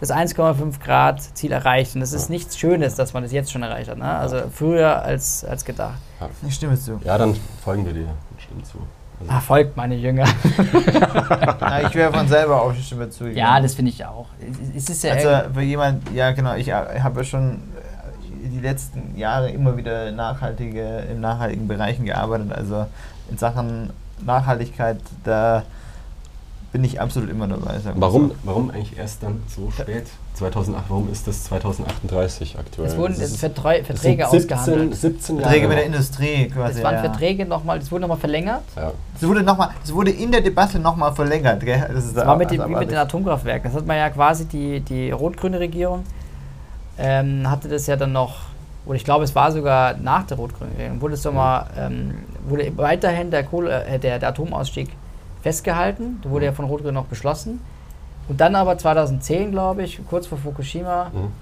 A: das 1,5 Grad Ziel erreicht. Und das ist
B: Ja.
A: nichts Schönes, dass man das jetzt schon erreicht hat. Ne? Also früher als, als gedacht.
C: Ich stimme zu.
B: Ja, dann folgen wir dir und stimmen zu. Also,
A: Ah, meine Jünger. *laughs*
C: Na, ich wäre von selber auch ich stimme
A: ja, das finde ich auch. Es ist ja
C: Also für jemand, ja genau, ich habe ja schon äh, die letzten Jahre immer wieder nachhaltige, im nachhaltigen Bereichen gearbeitet. Also in Sachen Nachhaltigkeit, da bin ich absolut immer dabei.
B: warum,
C: so.
B: warum eigentlich erst dann so spät? 2008, warum ist das 2038 aktuell?
A: es wurden
B: das
A: Verträge
B: sind 17,
A: ausgehandelt.
B: 17 Jahre.
C: Verträge mit der. Industrie quasi.
A: Es waren
C: ja.
A: Verträge nochmal, das wurde nochmal verlängert.
B: Ja.
C: Es wurde, noch mal, es wurde in der Debatte nochmal verlängert. Gell? Das, ist
A: Das war mit
C: also
A: dem, wie mit den Atomkraftwerken. Das hat man ja quasi, die, die rot-grüne Regierung ähm, hatte das ja dann noch, oder ich glaube, es war sogar nach der rot-grünen Regierung, wurde es doch mal, ähm, wurde weiterhin der, Kohle, äh, der, der Atomausstieg festgehalten. Da wurde ja von Rot-Grün noch beschlossen. Und dann aber 2010, glaube ich, kurz vor Fukushima,
B: Mhm.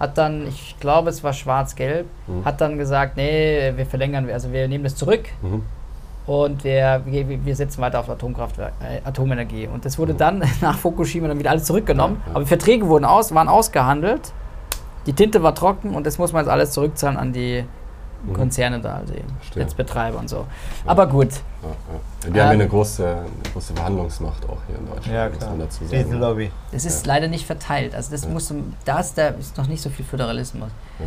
A: hat dann, ich glaube, es war schwarz-gelb,
B: Mhm.
A: hat dann gesagt, nee, wir verlängern, also wir nehmen das zurück
B: Mhm.
A: und wir, wir, wir setzen weiter auf Atomkraftwerk, äh, Atomenergie. Und das wurde
B: Mhm.
A: dann *laughs* nach Fukushima dann wieder alles zurückgenommen.
B: Ja, ja.
A: Aber die Verträge wurden aus, waren ausgehandelt. Die Tinte war trocken und das muss man jetzt alles zurückzahlen an die
B: Mhm.
A: Konzerne da, also die
B: Verstehe.
A: Netzbetreiber und so. Aber gut,
B: Ja, ja. Die haben ja
A: Ähm,
B: eine große, eine große Verhandlungsmacht auch hier in Deutschland,
C: Ja,
B: muss
C: klar.
B: man dazu sagen.
C: Diese Lobby.
A: es ist
B: Ja.
A: leider nicht verteilt. Also das
B: Ja.
A: muss, da ist, der, ist noch nicht so viel Föderalismus.
B: Ja.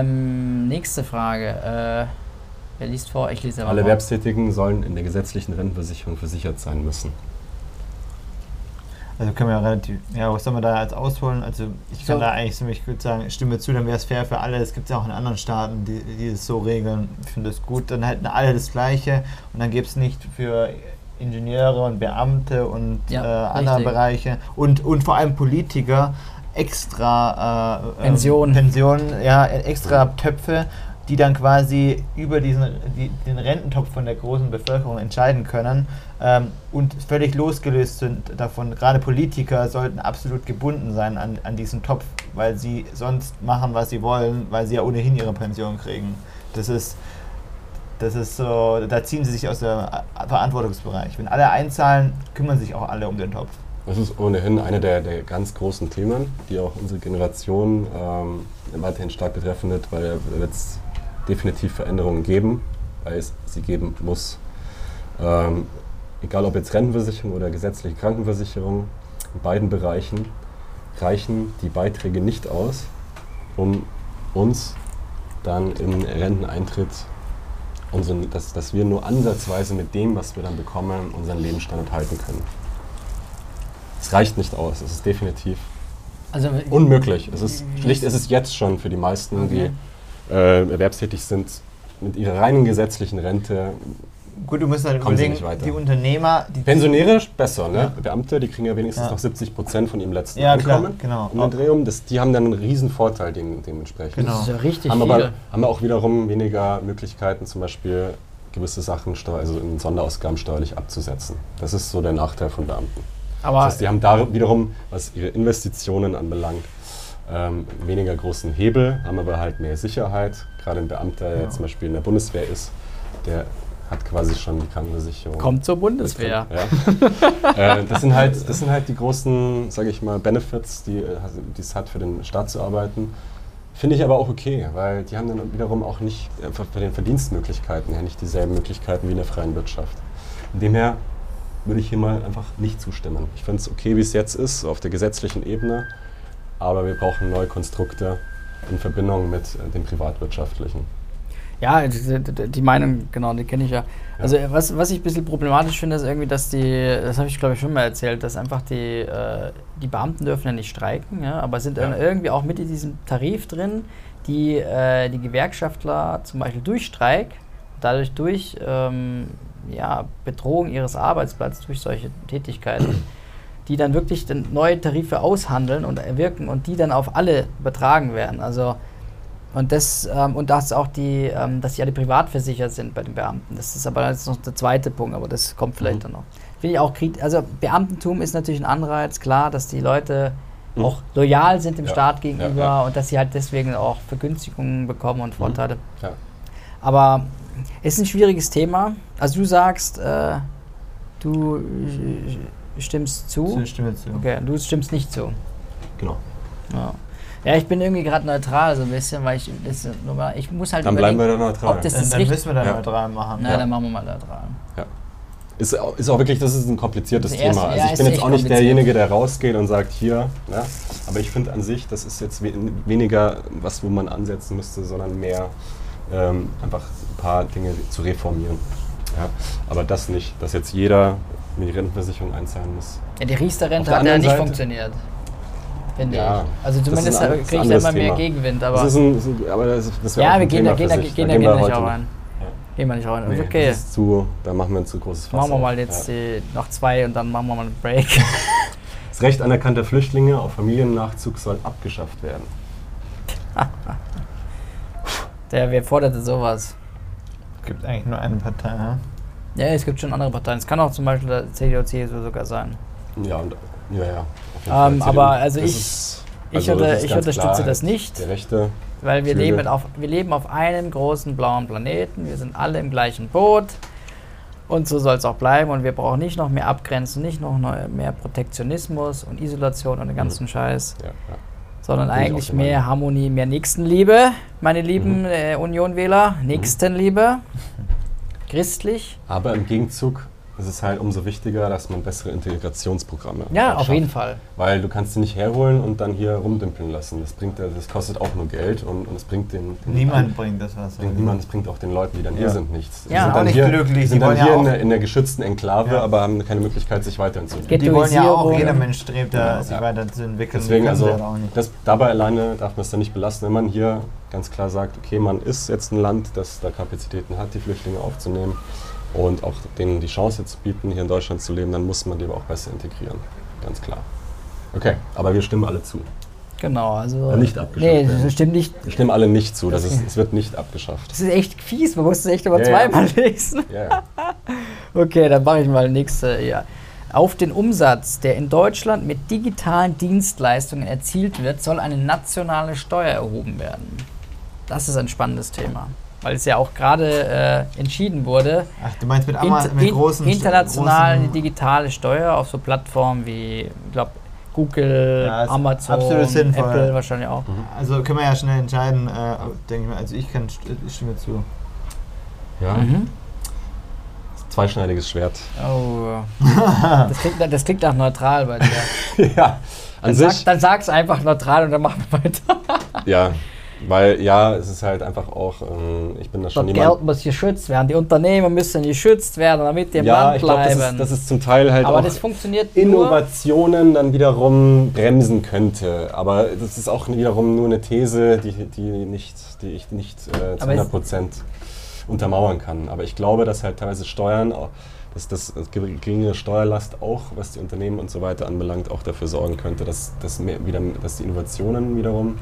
A: Ähm, nächste Frage. Äh, wer liest vor? Ich lese aber
B: Alle. Erwerbstätigen sollen in der gesetzlichen Rentenversicherung versichert sein müssen.
C: Also können wir ja relativ, ja, was soll man da jetzt ausholen? Also ich kann
A: So.
C: da eigentlich ziemlich gut sagen, stimme zu, dann wäre es fair für alle. Es gibt ja auch in anderen Staaten, die, die es so regeln. Ich finde das gut. Dann hätten alle das Gleiche und dann gäbe es nicht für Ingenieure und Beamte und
A: Ja,
C: äh, andere
A: richtig.
C: Bereiche und, und vor allem Politiker extra äh, ähm,
A: Pension.
C: Pensionen, ja, extra Töpfe, die dann quasi über diesen, die, den Rententopf von der großen Bevölkerung entscheiden können ähm, und völlig losgelöst sind davon. Gerade Politiker sollten absolut gebunden sein an, an diesen Topf, weil sie sonst machen, was sie wollen, weil sie ja ohnehin ihre Pension kriegen. Das ist, das ist so, da ziehen sie sich aus dem Verantwortungsbereich. Wenn alle einzahlen, kümmern sich auch alle um den Topf.
B: Das ist ohnehin eine der, der ganz großen Themen, die auch unsere Generation ähm, weiterhin stark betreffen wird, weil es definitiv Veränderungen geben, weil es sie geben muss. Ähm, egal ob jetzt Rentenversicherung oder gesetzliche Krankenversicherung, in beiden Bereichen reichen die Beiträge nicht aus, um uns dann im Renteneintritt, unseren, dass, dass wir nur ansatzweise mit dem, was wir dann bekommen, unseren Lebensstandard halten können. Es reicht nicht aus, es ist definitiv
A: Also,
B: unmöglich. Es ist schlicht, es ist jetzt schon für die meisten,
A: Okay.
B: die äh, erwerbstätig sind, mit ihrer reinen gesetzlichen Rente.
C: Gut, du musst dann
B: Kommen sie
C: überlegen, die Unternehmer, die
B: Pensionäre besser, ne?
C: Ja.
B: Beamte, die kriegen ja wenigstens
C: Ja.
B: noch 70 Prozent von ihrem letzten
C: Ja, klar,
B: Einkommen.
C: genau.
B: Um den Dreh um. Das, die haben dann einen riesen Vorteil dem, dementsprechend.
C: Genau.
A: das ist ja richtig
B: Haben
A: viel.
B: aber, haben auch wiederum weniger Möglichkeiten, zum Beispiel gewisse Sachen also in Sonderausgaben steuerlich abzusetzen. Das ist so der Nachteil von Beamten.
A: aber
B: Das heißt, die haben da wiederum, was ihre Investitionen anbelangt, ähm, weniger großen Hebel, haben aber halt mehr Sicherheit. Gerade ein Beamter, der
C: Ja.
B: zum Beispiel in der Bundeswehr ist, der hat quasi schon die Krankenversicherung.
A: kommt zur Bundeswehr.
B: Ja. *laughs* äh, das, sind halt, das sind halt die großen, sage ich mal, Benefits, die äh, die es hat, für den Staat zu arbeiten. Finde ich aber auch okay, weil die haben dann wiederum auch nicht, einfach bei den Verdienstmöglichkeiten her, nicht dieselben Möglichkeiten wie in der freien Wirtschaft. Von dem her würde ich hier mal einfach nicht zustimmen. Ich finde es okay, wie es jetzt ist, auf der gesetzlichen Ebene, aber wir brauchen neue Konstrukte in Verbindung mit äh, dem privatwirtschaftlichen.
A: Ja, die, die Meinung, genau, die kenne ich ja. Also was, was ich ein bisschen problematisch finde, ist irgendwie, dass die, das habe ich glaube ich schon mal erzählt, dass einfach die, äh, die Beamten dürfen ja nicht streiken, ja, aber sind
B: Ja.
A: irgendwie auch mit in diesem Tarif drin, die äh, die Gewerkschaftler zum Beispiel durch Streik, dadurch durch ähm, ja, Bedrohung ihres Arbeitsplatzes, durch solche Tätigkeiten, die dann wirklich dann neue Tarife aushandeln und erwirken und die dann auf alle übertragen werden. Also und das ähm, und dass auch die, ähm, dass die alle privat versichert sind bei den Beamten. Das ist aber jetzt noch der zweite Punkt, aber das kommt vielleicht
B: Mhm.
A: dann noch. Finde ich auch. Also Beamtentum ist natürlich ein Anreiz, klar, dass die Leute
B: Mhm.
A: auch loyal sind dem
B: Ja,
A: Staat
B: ja,
A: gegenüber
B: ja.
A: und dass sie halt deswegen auch Vergünstigungen bekommen und Vorteile.
B: Ja.
A: Aber ist ein schwieriges Thema. Also du sagst, äh, du äh, stimmst zu.
C: So, stimme zu.
A: Okay, du stimmst nicht zu.
B: Genau.
A: Ja. Ja, ich bin irgendwie gerade neutral so ein bisschen, weil ich, das, ist ich muss halt
B: Dann bleiben wir da neutral.
A: ob das
C: Dann,
A: ist
C: dann müssen wir dann
B: Ja.
C: neutral machen.
A: Na,
B: Ja.
A: dann machen wir mal neutral.
B: Ist, au- ist auch wirklich, das ist ein kompliziertes
A: Das erste-
B: Thema. Also
A: ja,
B: ich
A: ist
B: bin jetzt auch nicht derjenige, der rausgeht und sagt, hier, ne? aber ich finde an sich, das ist jetzt we weniger was, wo man ansetzen müsste, sondern mehr ähm, einfach ein paar Dinge zu reformieren. Ja? Aber das nicht, dass jetzt jeder in die Rentenversicherung einzahlen muss.
A: Ja, die Riester-Rente hat ja nicht
B: Seite-
A: funktioniert. Finde
B: Ja,
A: ich. Also
B: das
A: zumindest
B: das
A: kriege ich da immer mehr. Gegenwind. Aber
B: das ist ein, so- aber das, das
A: ja, wir gehen da, gehen da, gehen
B: Da
A: gehen da nicht auch rein. Gehen wir nicht rein.
B: Nee,
A: okay,
B: das ist zu, da machen wir ein zu großes Fass
A: machen wir mal jetzt
B: Ja.
A: die, noch zwei und dann machen wir mal einen Break. *laughs*
B: Das Recht anerkannter Flüchtlinge auf Familiennachzug soll abgeschafft werden. *laughs*
A: Der, wer forderte sowas?
C: gibt eigentlich nur eine Partei, ne?
A: Ja, es gibt schon andere Parteien. Es kann auch zum Beispiel der CDU, CSU sogar sein.
B: Ja, und, ja, ja.
A: Ähm, aber also ich-
B: ist-
A: ich
B: also
A: unter- ich unterstütze
B: klar
A: das nicht.
B: Der Rechte,
A: Weil wir leben, auf, wir leben auf einem großen blauen Planeten. Wir sind alle im gleichen Boot. Und so soll es auch bleiben. Und wir brauchen nicht noch mehr Abgrenzen, nicht noch mehr Protektionismus und Isolation und den ganzen Scheiß,
B: ja, ja.
A: sondern
B: Bin
A: eigentlich mehr
B: Meinung.
A: Harmonie, mehr Nächstenliebe, meine lieben
B: Mhm.
A: äh, Unionwähler. Nächstenliebe. *laughs* Christlich.
B: Aber im Gegenzug ist es halt umso wichtiger, dass man bessere Integrationsprogramme
A: Ja,
B: halt
A: auf jeden Fall.
B: Weil du kannst sie nicht herholen und dann hier rumdümpeln lassen. Das, bringt, ja- das kostet auch nur Geld und, und es bringt den, den
C: Niemand bringt das was.
B: bringt niemand, es bringt auch den Leuten, die dann
C: Ja.
B: hier sind, nichts. Die
A: Ja,
B: sind
A: auch
B: dann
C: nicht
B: hier,
C: glücklich,
B: die
C: die
B: sind dann
C: wollen ja
B: hier in, der, in der geschützten Enklave,
C: Ja.
B: aber haben keine Möglichkeit, sich weiterzuentwickeln.
C: Die wollen ja auch, jeder Mensch strebt da,
B: Ja,
C: sich
B: ja.
C: weiterzuentwickeln.
B: Deswegen, also,
C: nicht.
B: das, dabei alleine darf man es dann nicht belasten, wenn man hier ganz klar sagt, okay, man ist jetzt ein Land, das da Kapazitäten hat, die Flüchtlinge aufzunehmen und auch denen die Chance zu bieten, hier in Deutschland zu leben, dann muss man die aber auch besser integrieren. Ganz klar. Okay, aber wir stimmen alle zu.
A: Genau, also.
B: Ja, nicht abgeschafft
A: Nee, das stimmt nicht.
B: Wir stimmen alle nicht zu, das ist, es wird nicht abgeschafft.
A: Das ist echt fies, man muss es echt aber
B: Ja,
A: zweimal *laughs* lesen.
B: Ja, ja. *laughs*
A: Okay, dann mache ich mal nächste. Ja. Auf den Umsatz, der in Deutschland mit digitalen Dienstleistungen erzielt wird, soll eine nationale Steuer erhoben werden. Das ist ein spannendes Thema, weil es ja auch gerade äh, entschieden wurde,
C: Ach, du meinst mit, Ama mit großen
A: international eine
C: großen,
A: digitale Steuer auf so Plattformen wie, ich glaube, Google,
C: Ja,
A: Amazon,
C: absolut sinnvoll.
A: Apple wahrscheinlich auch.
C: Also können wir ja schnell entscheiden, äh, denke ich mal. Also ich kann ich stimme zu.
B: ja.
A: Mhm.
B: Zweischneidiges Schwert.
A: Oh. *laughs* Das klingt, das klingt nach neutral bei dir. *laughs*
B: ja, an
A: Dann, sag, dann sag's einfach neutral und dann machen wir weiter.
B: Ja, *laughs* weil ja, es ist halt einfach auch, ähm, ich bin da schon
A: Das
B: jemand.
A: Geld muss geschützt werden. Die Unternehmen müssen geschützt werden, damit die im
B: ja,
A: Land
B: ich glaube, das
A: bleiben.
B: ist, das ist zum Teil halt
A: Aber
B: auch
A: das funktioniert nur.
B: Innovationen dann wiederum bremsen könnte. Aber das ist auch wiederum nur eine These, die, die, nicht, die ich nicht äh, zu
A: Aber es-
B: 100 Prozent untermauern kann. Aber ich glaube, dass halt teilweise Steuern, auch- dass das geringere Steuerlast auch, was die Unternehmen und so weiter anbelangt, auch dafür sorgen könnte, dass, dass, mehr, wieder, dass die Innovationen wiederum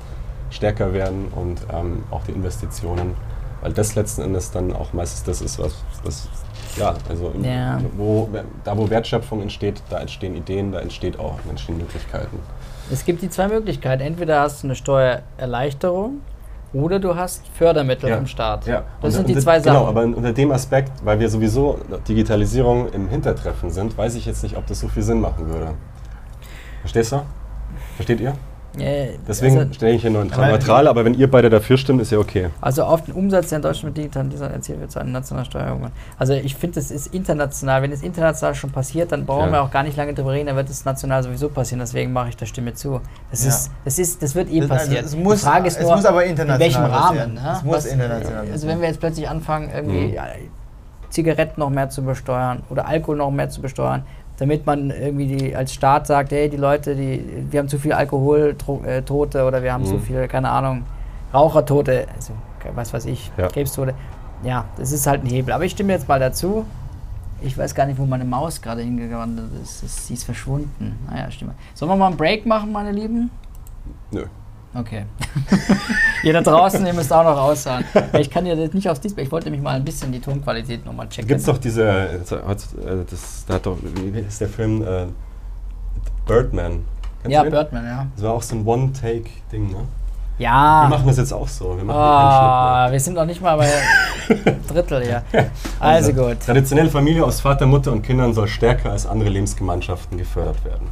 B: stärker werden und ähm, auch die Investitionen. Weil das letzten Endes dann auch meistens das ist, was, was ja, also im-
A: Ja.
B: Wo, da wo Wertschöpfung entsteht, da entstehen Ideen, da entsteht auch, entstehen Möglichkeiten.
A: Es gibt die zwei Möglichkeiten. Entweder hast du eine Steuererleichterung oder du hast Fördermittel
B: Ja.
A: vom Staat.
B: Ja,
A: Das sind
B: unter-
A: die zwei Sachen.
B: Genau, aber unter dem Aspekt, weil wir sowieso Digitalisierung im Hintertreffen sind, weiß ich jetzt nicht, ob das so viel Sinn machen würde. Verstehst du? Versteht ihr?
A: Äh,
B: Deswegen
A: also,
B: stelle ich hier neutral,
C: Aber-
B: neutral, aber wenn ihr beide dafür stimmt, ist ja okay.
A: also auf den Umsatz, der in Deutschland mit digitalen Dienstleistungen erzielt wird, zu einer nationalen Steuerung. Also ich finde, das ist international. Wenn es international schon passiert, dann brauchen
B: Ja.
A: wir auch gar nicht lange drüber reden, dann wird es national sowieso passieren. Deswegen mache ich der Stimme zu. Das,
C: Ja.
A: ist, das, ist, das wird eh
C: Das- also
A: passieren.
C: es muss-
A: die Frage ist
C: es
A: nur,
C: muss aber
A: in
C: international
A: welchem Rahmen.
C: passieren.
A: Ne?
C: Es muss
A: Was-
C: international
A: Also
C: passieren.
A: wenn wir jetzt plötzlich anfangen, irgendwie
B: Mhm.
A: ja, Zigaretten noch mehr zu besteuern oder Alkohol noch mehr zu besteuern, damit man irgendwie die, als Staat sagt, hey, die Leute, die, wir haben zu viel Alkoholtote oder wir haben zu
B: Mhm.
A: viel, keine Ahnung, Rauchertote, also was weiß ich,
B: Ja.
A: Krebstote. Ja, das ist halt ein Hebel. Aber ich stimme jetzt mal dazu. Ich weiß gar nicht, wo meine Maus gerade hingewandert ist. ist. Sie ist verschwunden. Naja, stimmt. Sollen wir mal einen Break machen, meine Lieben?
B: Nö.
A: Okay. *laughs* ihr da draußen, ihr müsst auch noch raussagen. Ich kann ja nicht aufs Display. Ich wollte mich mal ein bisschen die Tonqualität nochmal checken.
B: Gibt es doch diese, äh, das, da hat doch, wie ist der Film? Äh, Birdman. Kennst
A: Ja? Birdman, ja.
B: Das war auch so ein One-Take-Ding, ne? Wir
A: Ja.
B: machen das jetzt auch so. Wir machen hier
A: wir sind noch nicht mal bei *laughs* Drittel hier.
B: mehr.
A: Also gut.
B: Traditionelle Familie aus Vater, Mutter und Kindern soll stärker als andere Lebensgemeinschaften gefördert werden.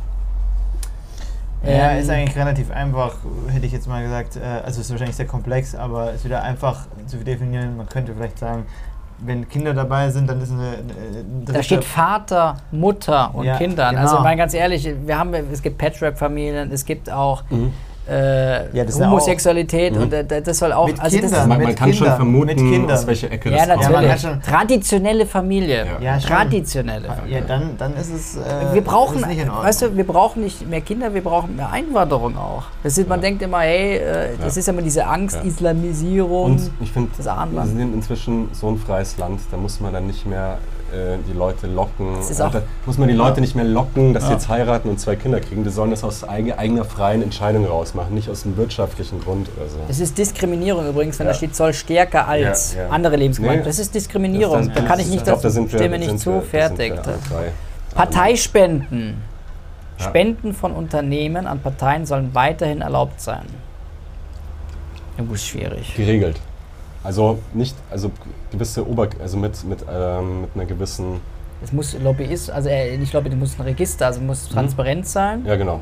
C: Ja,
A: Ähm,
C: ist eigentlich relativ einfach, hätte ich jetzt mal gesagt. Äh, Also ist wahrscheinlich sehr komplex, aber es ist wieder einfach zu definieren. Man könnte vielleicht sagen, wenn Kinder dabei sind, dann ist eine. eine
A: Da steht Vater, Mutter und
C: Ja,
A: Kindern.
C: genau.
A: Also mal ganz ehrlich, wir haben, es gibt Patchwork-Familien, es gibt auch äh,
C: Ja, das ist ja
A: Homosexualität
B: Mhm.
A: und äh, das soll auch.
C: Mit
A: also das
C: Kindern.
A: ist,
B: Man,
C: mit
B: man kann schon
C: Kindern,
B: vermuten, aus welcher Ecke
A: ja,
B: das kommt.
A: Natürlich.
C: schon-
A: Traditionelle Familie.
B: Ja.
C: Ja, schon.
A: Traditionelle Familie.
C: Ja, dann, dann ist es. Äh,
A: wir brauchen,
C: ist nicht in Ordnung.
A: weißt du, wir brauchen nicht mehr Kinder, wir brauchen mehr Einwanderung auch. Das ist, man
B: Ja.
A: denkt immer, hey, äh, das
B: Ja.
A: ist immer diese Angst,
B: Ja.
A: Islamisierung.
B: Und ich finde,
A: Das
B: wir sind inzwischen so ein freies Land, da muss man dann nicht mehr äh, die Leute locken. Da muss man die Leute nicht mehr locken, dass sie
A: Ja.
B: jetzt heiraten und zwei Kinder kriegen. Die sollen das aus eige, eigener freien Entscheidung rausmachen, nicht aus einem wirtschaftlichen Grund oder so.
A: Es ist Diskriminierung übrigens, wenn
B: Ja.
A: da steht, soll stärker als
B: Ja, ja.
A: andere Lebensgemeinschaften.
B: Nee.
A: Das ist Diskriminierung.
B: Das-
A: da
B: das-
A: kann ich nicht,
B: glaub,
A: das
B: da
A: stimme
B: da
A: nicht
B: sind
A: zu,
B: wir- da sind wir
A: fertig.
B: alle drei.
A: Parteispenden.
B: Ja.
A: Spenden von Unternehmen an Parteien sollen weiterhin erlaubt sein. Ja, gut, schwierig.
B: Geregelt. Also nicht, also gewisse Ober, also mit, mit, ähm, mit einer gewissen,
A: Es muss Lobbyist, also äh, nicht Lobby, es muss ein Register, also muss transparent sein.
B: Mhm. ja genau.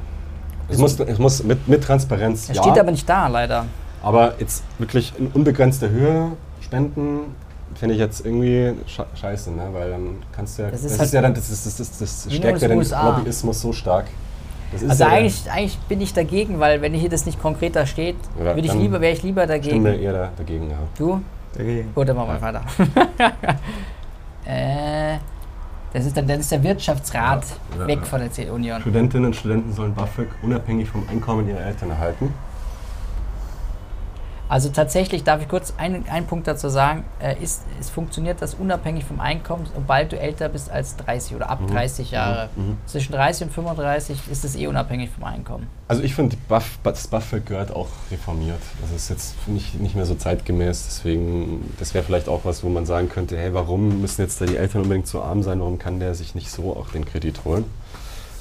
B: Es
A: Ist-
B: muss, es muss mit, mit Transparenz,
A: Es
B: ja,
A: steht aber nicht da, leider.
B: aber jetzt wirklich in unbegrenzter Höhe spenden, finde ich jetzt irgendwie sche scheiße, ne? weil dann kannst du ja,
A: Das
B: das
A: ist
B: ist,
A: halt
B: ja dann, das, ist, das, das, das stärkt
A: das
B: ja den
A: USA.
B: Lobbyismus so stark. Das ist
A: Also
B: ja
A: eigentlich, eigentlich bin ich dagegen, weil wenn hier das nicht konkret da steht,
B: Ja,
A: würde ich lieber, wäre ich lieber dagegen.
B: Stimme eher da, dagegen, ja.
A: Du?
C: Dagegen.
A: Gut, dann machen wir weiter. *laughs* äh, das ist dann, dann ist der Wirtschaftsrat weg
B: ja.
A: von der CDU-Union.
B: Studentinnen und Studenten sollen BAföG unabhängig vom Einkommen ihrer Eltern erhalten.
A: Also tatsächlich darf ich kurz einen, einen Punkt dazu sagen, äh, ist, es funktioniert das unabhängig vom Einkommen, sobald du älter bist als 30 oder ab
B: Mhm.
A: 30 Jahre.
B: Mhm. Mhm.
A: Zwischen 30 und 35 ist es eh unabhängig vom Einkommen.
B: Also ich finde, Buff, das BAföG gehört auch reformiert. Das ist jetzt ich, nicht mehr so zeitgemäß. Deswegen, das wäre vielleicht auch was, wo man sagen könnte, hey, warum müssen jetzt da die Eltern unbedingt so arm sein? Warum kann der sich nicht so auch den Kredit holen?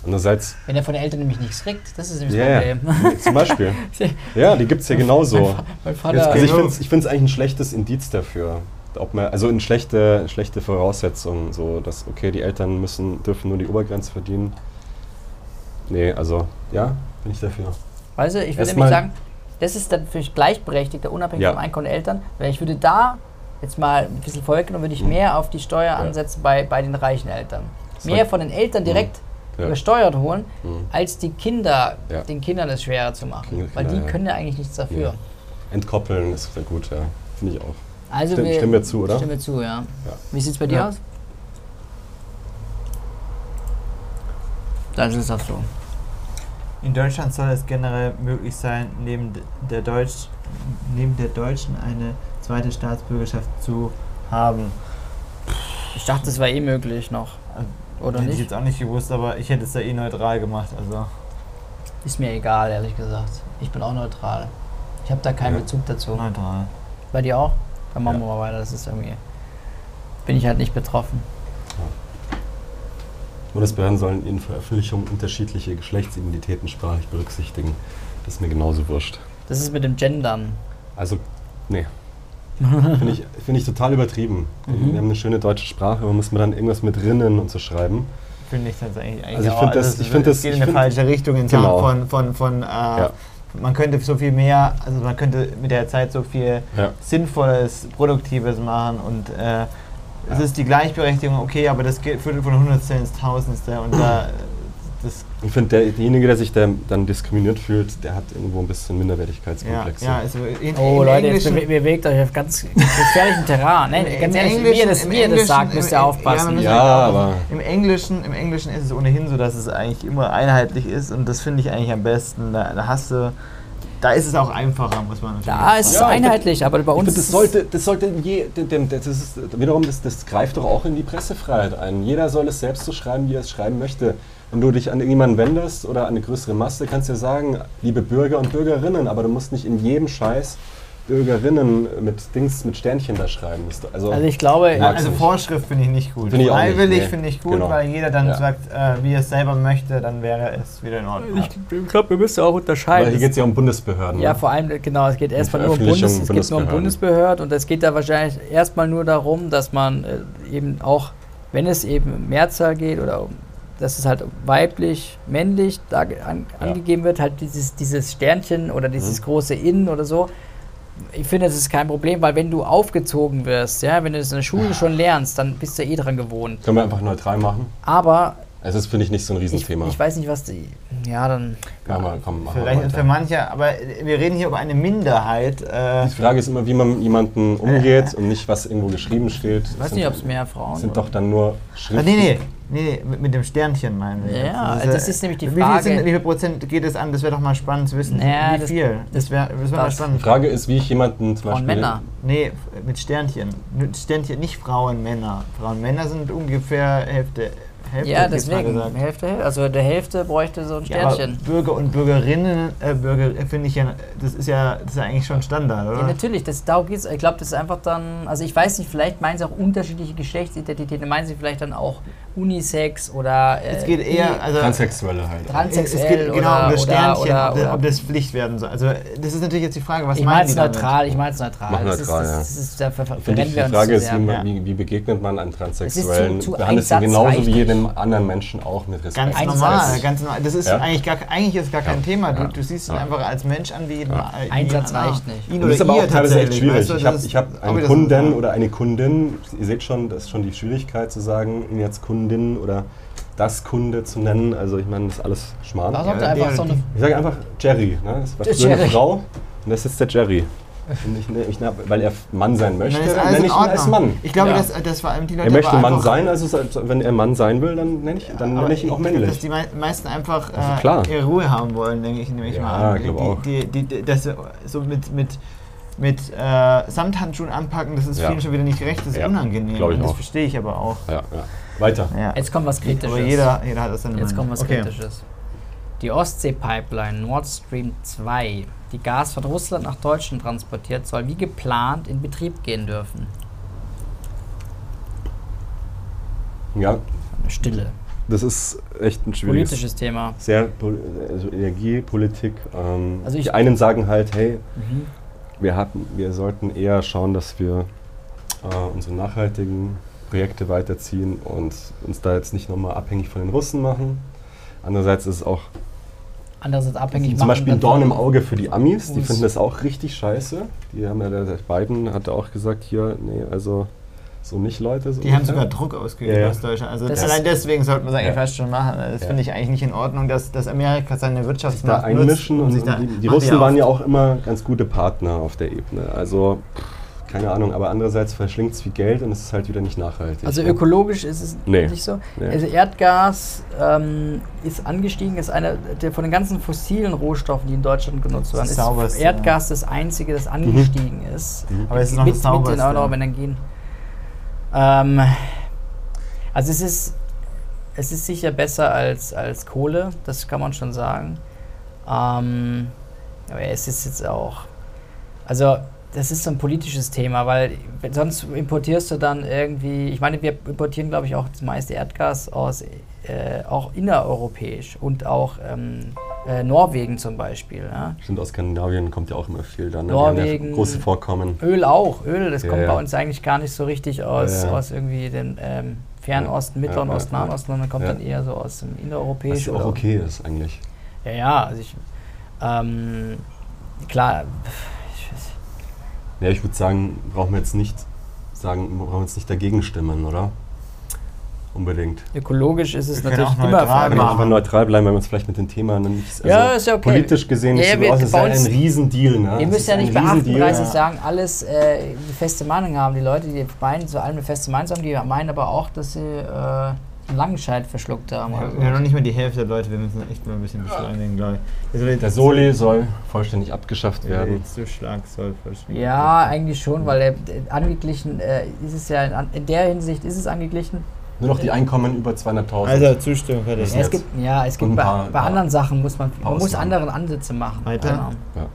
B: Andererseits,
A: Wenn er von den Eltern nämlich nichts kriegt, das ist nämlich
B: ja,
A: das
B: yeah,
A: Problem. *laughs*
B: zum Beispiel. *laughs* Ja, die gibt es ja genauso.
A: Mein Vater,
B: also ich finde es ich find's eigentlich ein schlechtes Indiz dafür. Ob man, also eine schlechte, schlechte Voraussetzung, so dass, okay, die Eltern müssen, dürfen nur die Obergrenze verdienen. Nee, also, ja, bin ich dafür.
A: weißt du, ich würde nämlich sagen, das ist dann für mich gleichberechtigter, unabhängig
B: Ja.
A: vom Einkommen der Eltern, weil ich würde da jetzt mal ein bisschen vorweggenommen, würde ich mehr auf die Steuer
B: Ja.
A: ansetzen bei, bei den reichen Eltern. Mehr von den Eltern direkt
B: Ja.
A: übersteuert holen,
B: Mhm.
A: als die Kinder,
B: Ja.
A: den Kindern es schwerer zu machen.
B: Kinder-
A: weil die können ja eigentlich nichts dafür.
B: Ja. Entkoppeln ist sehr gut, ja. Finde ich auch.
A: Also
B: Stimm- stimmen wir zu, oder?
A: Stimmen wir zu, ja.
B: Ja.
A: Wie sieht es bei dir
C: Ja.
A: aus? Das ist auch so.
C: In Deutschland soll es generell möglich sein, neben der, Deutsch, neben der deutschen eine zweite Staatsbürgerschaft zu haben.
A: Ich dachte, das war eh möglich noch. Oder
C: hätte ich
A: nicht?
C: jetzt auch nicht gewusst, aber ich hätte es da eh neutral gemacht. Also
A: Ist mir egal, ehrlich gesagt. Ich bin auch neutral. Ich habe da keinen
B: Ja.
A: Bezug dazu.
C: neutral.
A: Bei dir auch? Dann machen
B: Ja.
A: wir mal weiter. Das ist irgendwie. Bin ich halt nicht betroffen.
B: Bundesbehörden sollen in Veröffentlichungen unterschiedliche Geschlechtsidentitäten sprachlich berücksichtigen. Das ist mir genauso wurscht.
A: Das ist mit dem Gendern.
B: Also, nee. *laughs* Finde ich, find ich total übertrieben.
A: Mhm.
B: Wir haben eine schöne deutsche Sprache, aber muss man dann irgendwas mit Rinnen und so schreiben.
C: Finde ich tatsächlich eigentlich
B: Also ich
C: auch.
B: find das-
C: es-
B: ich find das-
C: geht in eine falsche Richtung in
B: Genau.
C: Sachen von, von, von äh,
B: Ja.
C: man könnte so viel mehr, also man könnte mit der Zeit so viel
B: Ja.
C: Sinnvolles, Produktives machen und äh, es
B: Ja.
C: ist die Gleichberechtigung, okay, aber das geht, führt von Hundertstel ins Tausendste und da, das, *clears throat*
B: Ich finde, der, derjenige, der sich da dann diskriminiert fühlt, der hat irgendwo ein bisschen
C: ja,
B: Minderwertigkeitskomplexe.
C: ja, also in,
A: Oh
C: im
A: Leute, jetzt
C: Englischen-
A: bewe bewegt euch auf ganz gefährlichen Terrain. Ne?
C: Im-
A: ganz ehrlich, wie
C: Englischen-
A: ihr das,
C: im
A: wie ihr das sagt, müsst ihr aufpassen.
B: Ja,
C: halt
B: aber-.
C: Im Englischen, Im Englischen ist es ohnehin so, dass es eigentlich immer einheitlich ist und das finde ich eigentlich am besten. Da, da hast du, da ist es auch einfacher, muss man natürlich
A: Da ist es
B: Ja,
A: einheitlich, aber bei uns
B: find, das sollte, das sollte je, das ist, wiederum, das, das greift doch auch in die Pressefreiheit ein. Jeder soll es selbst so schreiben, wie er es schreiben möchte. Wenn du dich an irgendjemanden wendest oder an eine größere Masse, kannst du ja sagen, liebe Bürger und Bürgerinnen, aber du musst nicht in jedem Scheiß Bürgerinnen mit Dings, mit Sternchen da schreiben. Also,
A: Also ich glaube,
C: also
B: nicht.
C: Vorschrift finde ich nicht gut.
B: Finde ich
C: Freiwillig
B: nee.
C: finde ich gut,
B: Genau.
C: weil jeder dann
B: Ja.
C: sagt, äh, wie er es selber möchte, dann wäre es wieder in Ordnung.
A: ich glaube, wir müssen auch unterscheiden.
B: hier geht es ja um Bundesbehörden.
A: Ja,
B: ne?
A: vor allem, genau, es geht erstmal nur um Bundes, es geht nur um
B: Bundesbehörden.
A: Bundesbehörden und es geht da wahrscheinlich erstmal nur darum, dass man äh, eben auch, wenn es eben um Mehrzahl geht oder um, dass es halt weiblich, männlich da an,
B: Ja.
A: angegeben wird, halt dieses, dieses Sternchen oder dieses
B: Mhm.
A: große In oder so. Ich finde, das ist kein Problem, weil wenn du aufgezogen wirst, ja, wenn du das in der Schule schon lernst, dann bist du eh dran gewohnt.
B: Können wir einfach neutral machen?
A: Aber
B: Es ist, finde ich, nicht so ein
A: Ich,
B: Riesenthema.
A: ich weiß nicht, was die. Ja, dann.
B: Ja, mal, komm, machen wir
C: Vielleicht
B: weiter.
C: für manche, aber wir reden hier über eine Minderheit. Äh,
B: Die Frage ist immer, wie man mit jemandem umgeht und nicht, was irgendwo geschrieben steht.
A: Ich weiß nicht, ob es mehr Frauen
B: sind
A: oder-
B: doch dann nur
C: ah,
B: Schriften.
C: nee, nee, nee, nee, mit, mit dem Sternchen meinen wir.
A: Ja,
C: jetzt.
A: das ist nämlich die
C: wie viel
A: Frage.
C: Sind, wie viel Prozent geht es an? Das wäre doch mal spannend zu wissen.
A: Naja,
C: wie
A: das-
C: viel? Das wäre das wär mal
A: das-
B: Die
C: spannend.
B: Frage ist, wie ich jemanden zum
A: Frauen,
B: Beispiel...
A: Männer.
C: Nee, mit Sternchen. Mit Sternchen, nicht Frauen, Männer. Frauen, Männer sind ungefähr Hälfte. Hälfte
A: Ja,
C: ich
A: deswegen. Hälfte. Also der Hälfte bräuchte so ein
C: Ja,
A: Sternchen.
C: Bürger und Bürgerinnen, äh, Bürger finde ich ja, das ist ja, das ist ja eigentlich schon Standard,
A: Ja,
C: oder?
A: natürlich, das, darum geht's. Ich glaube, das ist einfach dann, also ich weiß nicht, vielleicht meinen sie auch unterschiedliche Geschlechtsidentitäten, meinen sie vielleicht dann auch Unisex oder. Äh,
C: es geht eher, also
B: Transsexuelle halt.
A: Trans-
C: es
A: Transsexuell
C: geht genau
A: oder-
C: um das
A: oder-
C: Sternchen,
A: oder-
C: ob, das,
A: oder-
C: ob das Pflicht werden soll. Also das ist natürlich jetzt die Frage, was
A: ich
C: meinen
A: meine
C: die
A: es
C: damit?
A: neutral, ich meine es neutral.
B: Mach
A: das
B: neutral,
A: ist,
B: ja.
A: das, das ist, da ver-
B: ich, die Frage ist, wie, man,
C: Ja.
B: wie, wie begegnet man einem Transsexuellen? Behandelt sie
A: Satz
B: genauso wie
A: nicht.
B: Jedem anderen Menschen auch mit Respekt.
C: Ganz
A: Ein
C: normal, ganz normal. Das ist
B: Ja.
C: eigentlich gar, eigentlich ist gar kein
B: Ja.
C: Thema. Du,
B: Ja.
C: du siehst ihn
B: Ja.
C: einfach als Mensch an wie jeden.
B: Ja.
C: wie
A: Ein
C: jeden
A: Satz
C: anderen.
A: reicht nicht.
C: Ihn
B: das ist aber auch teilweise echt schwierig.
C: weißt du,
B: ich habe hab einen Kunden oder eine Kundin, ihr seht schon, das ist schon die Schwierigkeit zu sagen, ihn jetzt Kundin oder das Kunde zu nennen. Also ich meine, das ist alles Schmarrn.
C: Ja,
A: so eine.
B: Ich sage einfach Jerry. Ne? Das war früher eine
A: Jerry.
B: Frau und das ist der Jerry. Ich, ne- ich, ne- weil er Mann sein möchte, nenne ich ihn als. Mann.
C: Ich glaube,
A: Ja.
C: dass das vor allem die Leute
B: Er möchte Mann sein, also so- wenn er Mann sein will, dann nenne ich, dann nenne ich ihn auch
C: ich glaube,
B: männlich.
C: Dass die mei- meisten einfach äh,
B: klar.
C: ihre Ruhe haben wollen, denke ich nämlich
B: Ja,
C: mal. an. die,
B: auch.
C: Die, die, die, das so mit, mit, mit äh, Samthandschuhen anpacken, das ist
B: Ja.
C: vielen schon wieder nicht gerecht, das ist
B: Ja,
C: unangenehm.
B: ich
C: das verstehe ich aber auch.
B: Ja, ja. Weiter.
C: Ja.
A: Jetzt kommt was Kritisches.
C: aber jeder, jeder hat das dann
A: Jetzt kommt was
C: okay.
A: Kritisches. Die Ostsee-Pipeline Nord Stream 2, die Gas von Russland nach Deutschland transportiert, soll wie geplant in Betrieb gehen dürfen.
B: Ja,
A: Stille.
B: das ist echt ein schwieriges
A: Politisches Thema.
B: sehr also Energiepolitik. Ähm,
A: Also ich-
B: die einen sagen halt, hey,
A: Mhm.
B: wir, hatten, wir sollten eher schauen, dass wir äh, unsere nachhaltigen Projekte weiterziehen und uns da jetzt nicht nochmal abhängig von den Russen machen. Andererseits ist es auch
A: Andererseits abhängig
B: zum
A: machen
B: Beispiel ein
A: dann
B: Dorn im Auge für die Amis. Die finden das auch richtig scheiße. Die haben ja, der, Biden hatte auch gesagt, hier, nee, also so nicht, Leute. So
C: Die haben sogar Druck ausgeübt
B: Ja,
C: aus Deutschland. Also
A: Das
C: allein deswegen sollte man es eigentlich
B: Ja.
C: fast schon machen. Das
B: Ja.
C: finde ich eigentlich nicht in Ordnung, dass, dass Amerika seine
B: da
C: Wirtschaftsmacht
B: einmischen und,
C: sich
B: und
C: da-
B: die, die Russen waren ja auch immer ganz gute Partner auf der Ebene. Also pff, keine Ahnung, aber andererseits verschlingt es viel Geld und es ist halt wieder nicht nachhaltig.
A: Also
B: ne?
A: ökologisch ist es
B: Nee.
A: nicht so.
B: Nee.
A: Also Erdgas ähm, ist angestiegen, ist einer der von den ganzen fossilen Rohstoffen, die in Deutschland genutzt werden, ist
C: sauberste,
A: Erdgas das einzige, das angestiegen ist.
B: Mhm.
C: Aber es ist noch
A: mit,
C: das
A: mit den
C: sauberste.
A: erneuerbaren Energien. Ähm, also es ist, es ist sicher besser als, als Kohle, das kann man schon sagen. Ähm, aber es ist jetzt auch, also das ist so ein politisches Thema, weil sonst importierst du dann irgendwie, ich meine, wir importieren glaube ich auch das meiste Erdgas aus, äh, auch innereuropäisch und auch ähm, äh, Norwegen zum Beispiel. Ja?
B: Stimmt, aus Skandinavien kommt ja auch immer viel dann. Ne?
A: Norwegen.
B: ja große Vorkommen.
A: Öl auch. Öl, das
B: Ja,
A: kommt bei uns eigentlich gar nicht so richtig aus, aus irgendwie den ähm, Fernosten, Mittleren Osten. Nahen Osten, sondern kommt dann eher so aus dem
B: Was
A: innereuropäischen.
B: ja auch okay ist eigentlich.
A: Ja, ja, also ich, ähm, klar,
B: Ja, ich würde sagen, brauchen wir jetzt nicht sagen, brauchen wir jetzt nicht dagegen stimmen, oder? Unbedingt.
A: ökologisch ist es natürlich
C: auch
A: immer
C: neutral
B: Wir können einfach neutral bleiben, weil wir uns vielleicht mit den Themen nicht also
A: Ja, ist ja okay.
B: politisch gesehen nicht
A: Ja,
B: so
A: wir-
B: ist
A: uns-
B: ein Riesendeal. Ne?
A: Ihr müsst ja nicht bei
B: Riesendeal.
A: 38
C: ja.
A: sagen, alles äh, eine feste Meinung haben. Die Leute, die meinen, zu allem eine feste Meinung haben, die meinen aber auch, dass sie äh, Langenscheid verschluckt haben.
C: Ja, wir haben noch nicht mal die Hälfte der Leute, wir müssen echt mal ein bisschen beschleunigen, glaube ich. Also
B: Der Soli soll vollständig abgeschafft
C: Der
B: werden.
C: letzte Schlag soll verschwinden.
A: Ja, eigentlich schon, weil er, angeglichen äh, ist es ja, in, in der Hinsicht ist es angeglichen.
B: Nur noch die Einkommen über 200.000.
C: Also Zustimmung fertig.
B: Das
A: Ja, es gibt, ja, es gibt bei,
B: paar-
A: bei anderen Sachen muss man, man muss
B: Ausnahmen.
A: andere Ansätze machen.
C: Weiter?
A: Genau.
B: Ja.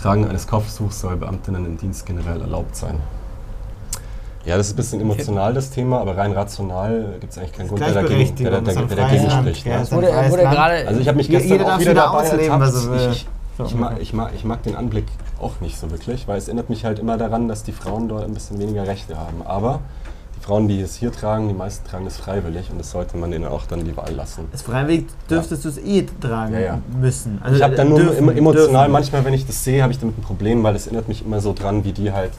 B: Tragen eines Kopftuchs soll Beamtinnen im Dienst generell erlaubt sein. Ja, das ist ein bisschen emotional, das Thema, aber rein rational gibt es eigentlich keinen Grund, der dagegen, der, der, der, der dagegen spricht.
C: Ja,
B: Ne?
C: ist
A: Wurde, wurde gerade,
B: Also ich habe mich gestern auch wieder
C: wieder
B: dabei
C: ausleben,
B: ertappt.
C: er will.
B: Ich, ich, mag, ich, mag, ich mag den Anblick auch nicht so wirklich, weil es erinnert mich halt immer daran, dass die Frauen dort ein bisschen weniger Rechte haben. Aber die Frauen, die es hier tragen, die meisten tragen es freiwillig und das sollte man denen auch dann die Wahl lassen.
C: Das freiwillig dürftest du es eh tragen
B: Ja, ja.
C: müssen. Also
B: ich habe dann nur
C: dürfen,
B: immer emotional,
C: dürfen.
B: manchmal, wenn ich das sehe, habe ich damit ein Problem, weil es erinnert mich immer so dran, wie die halt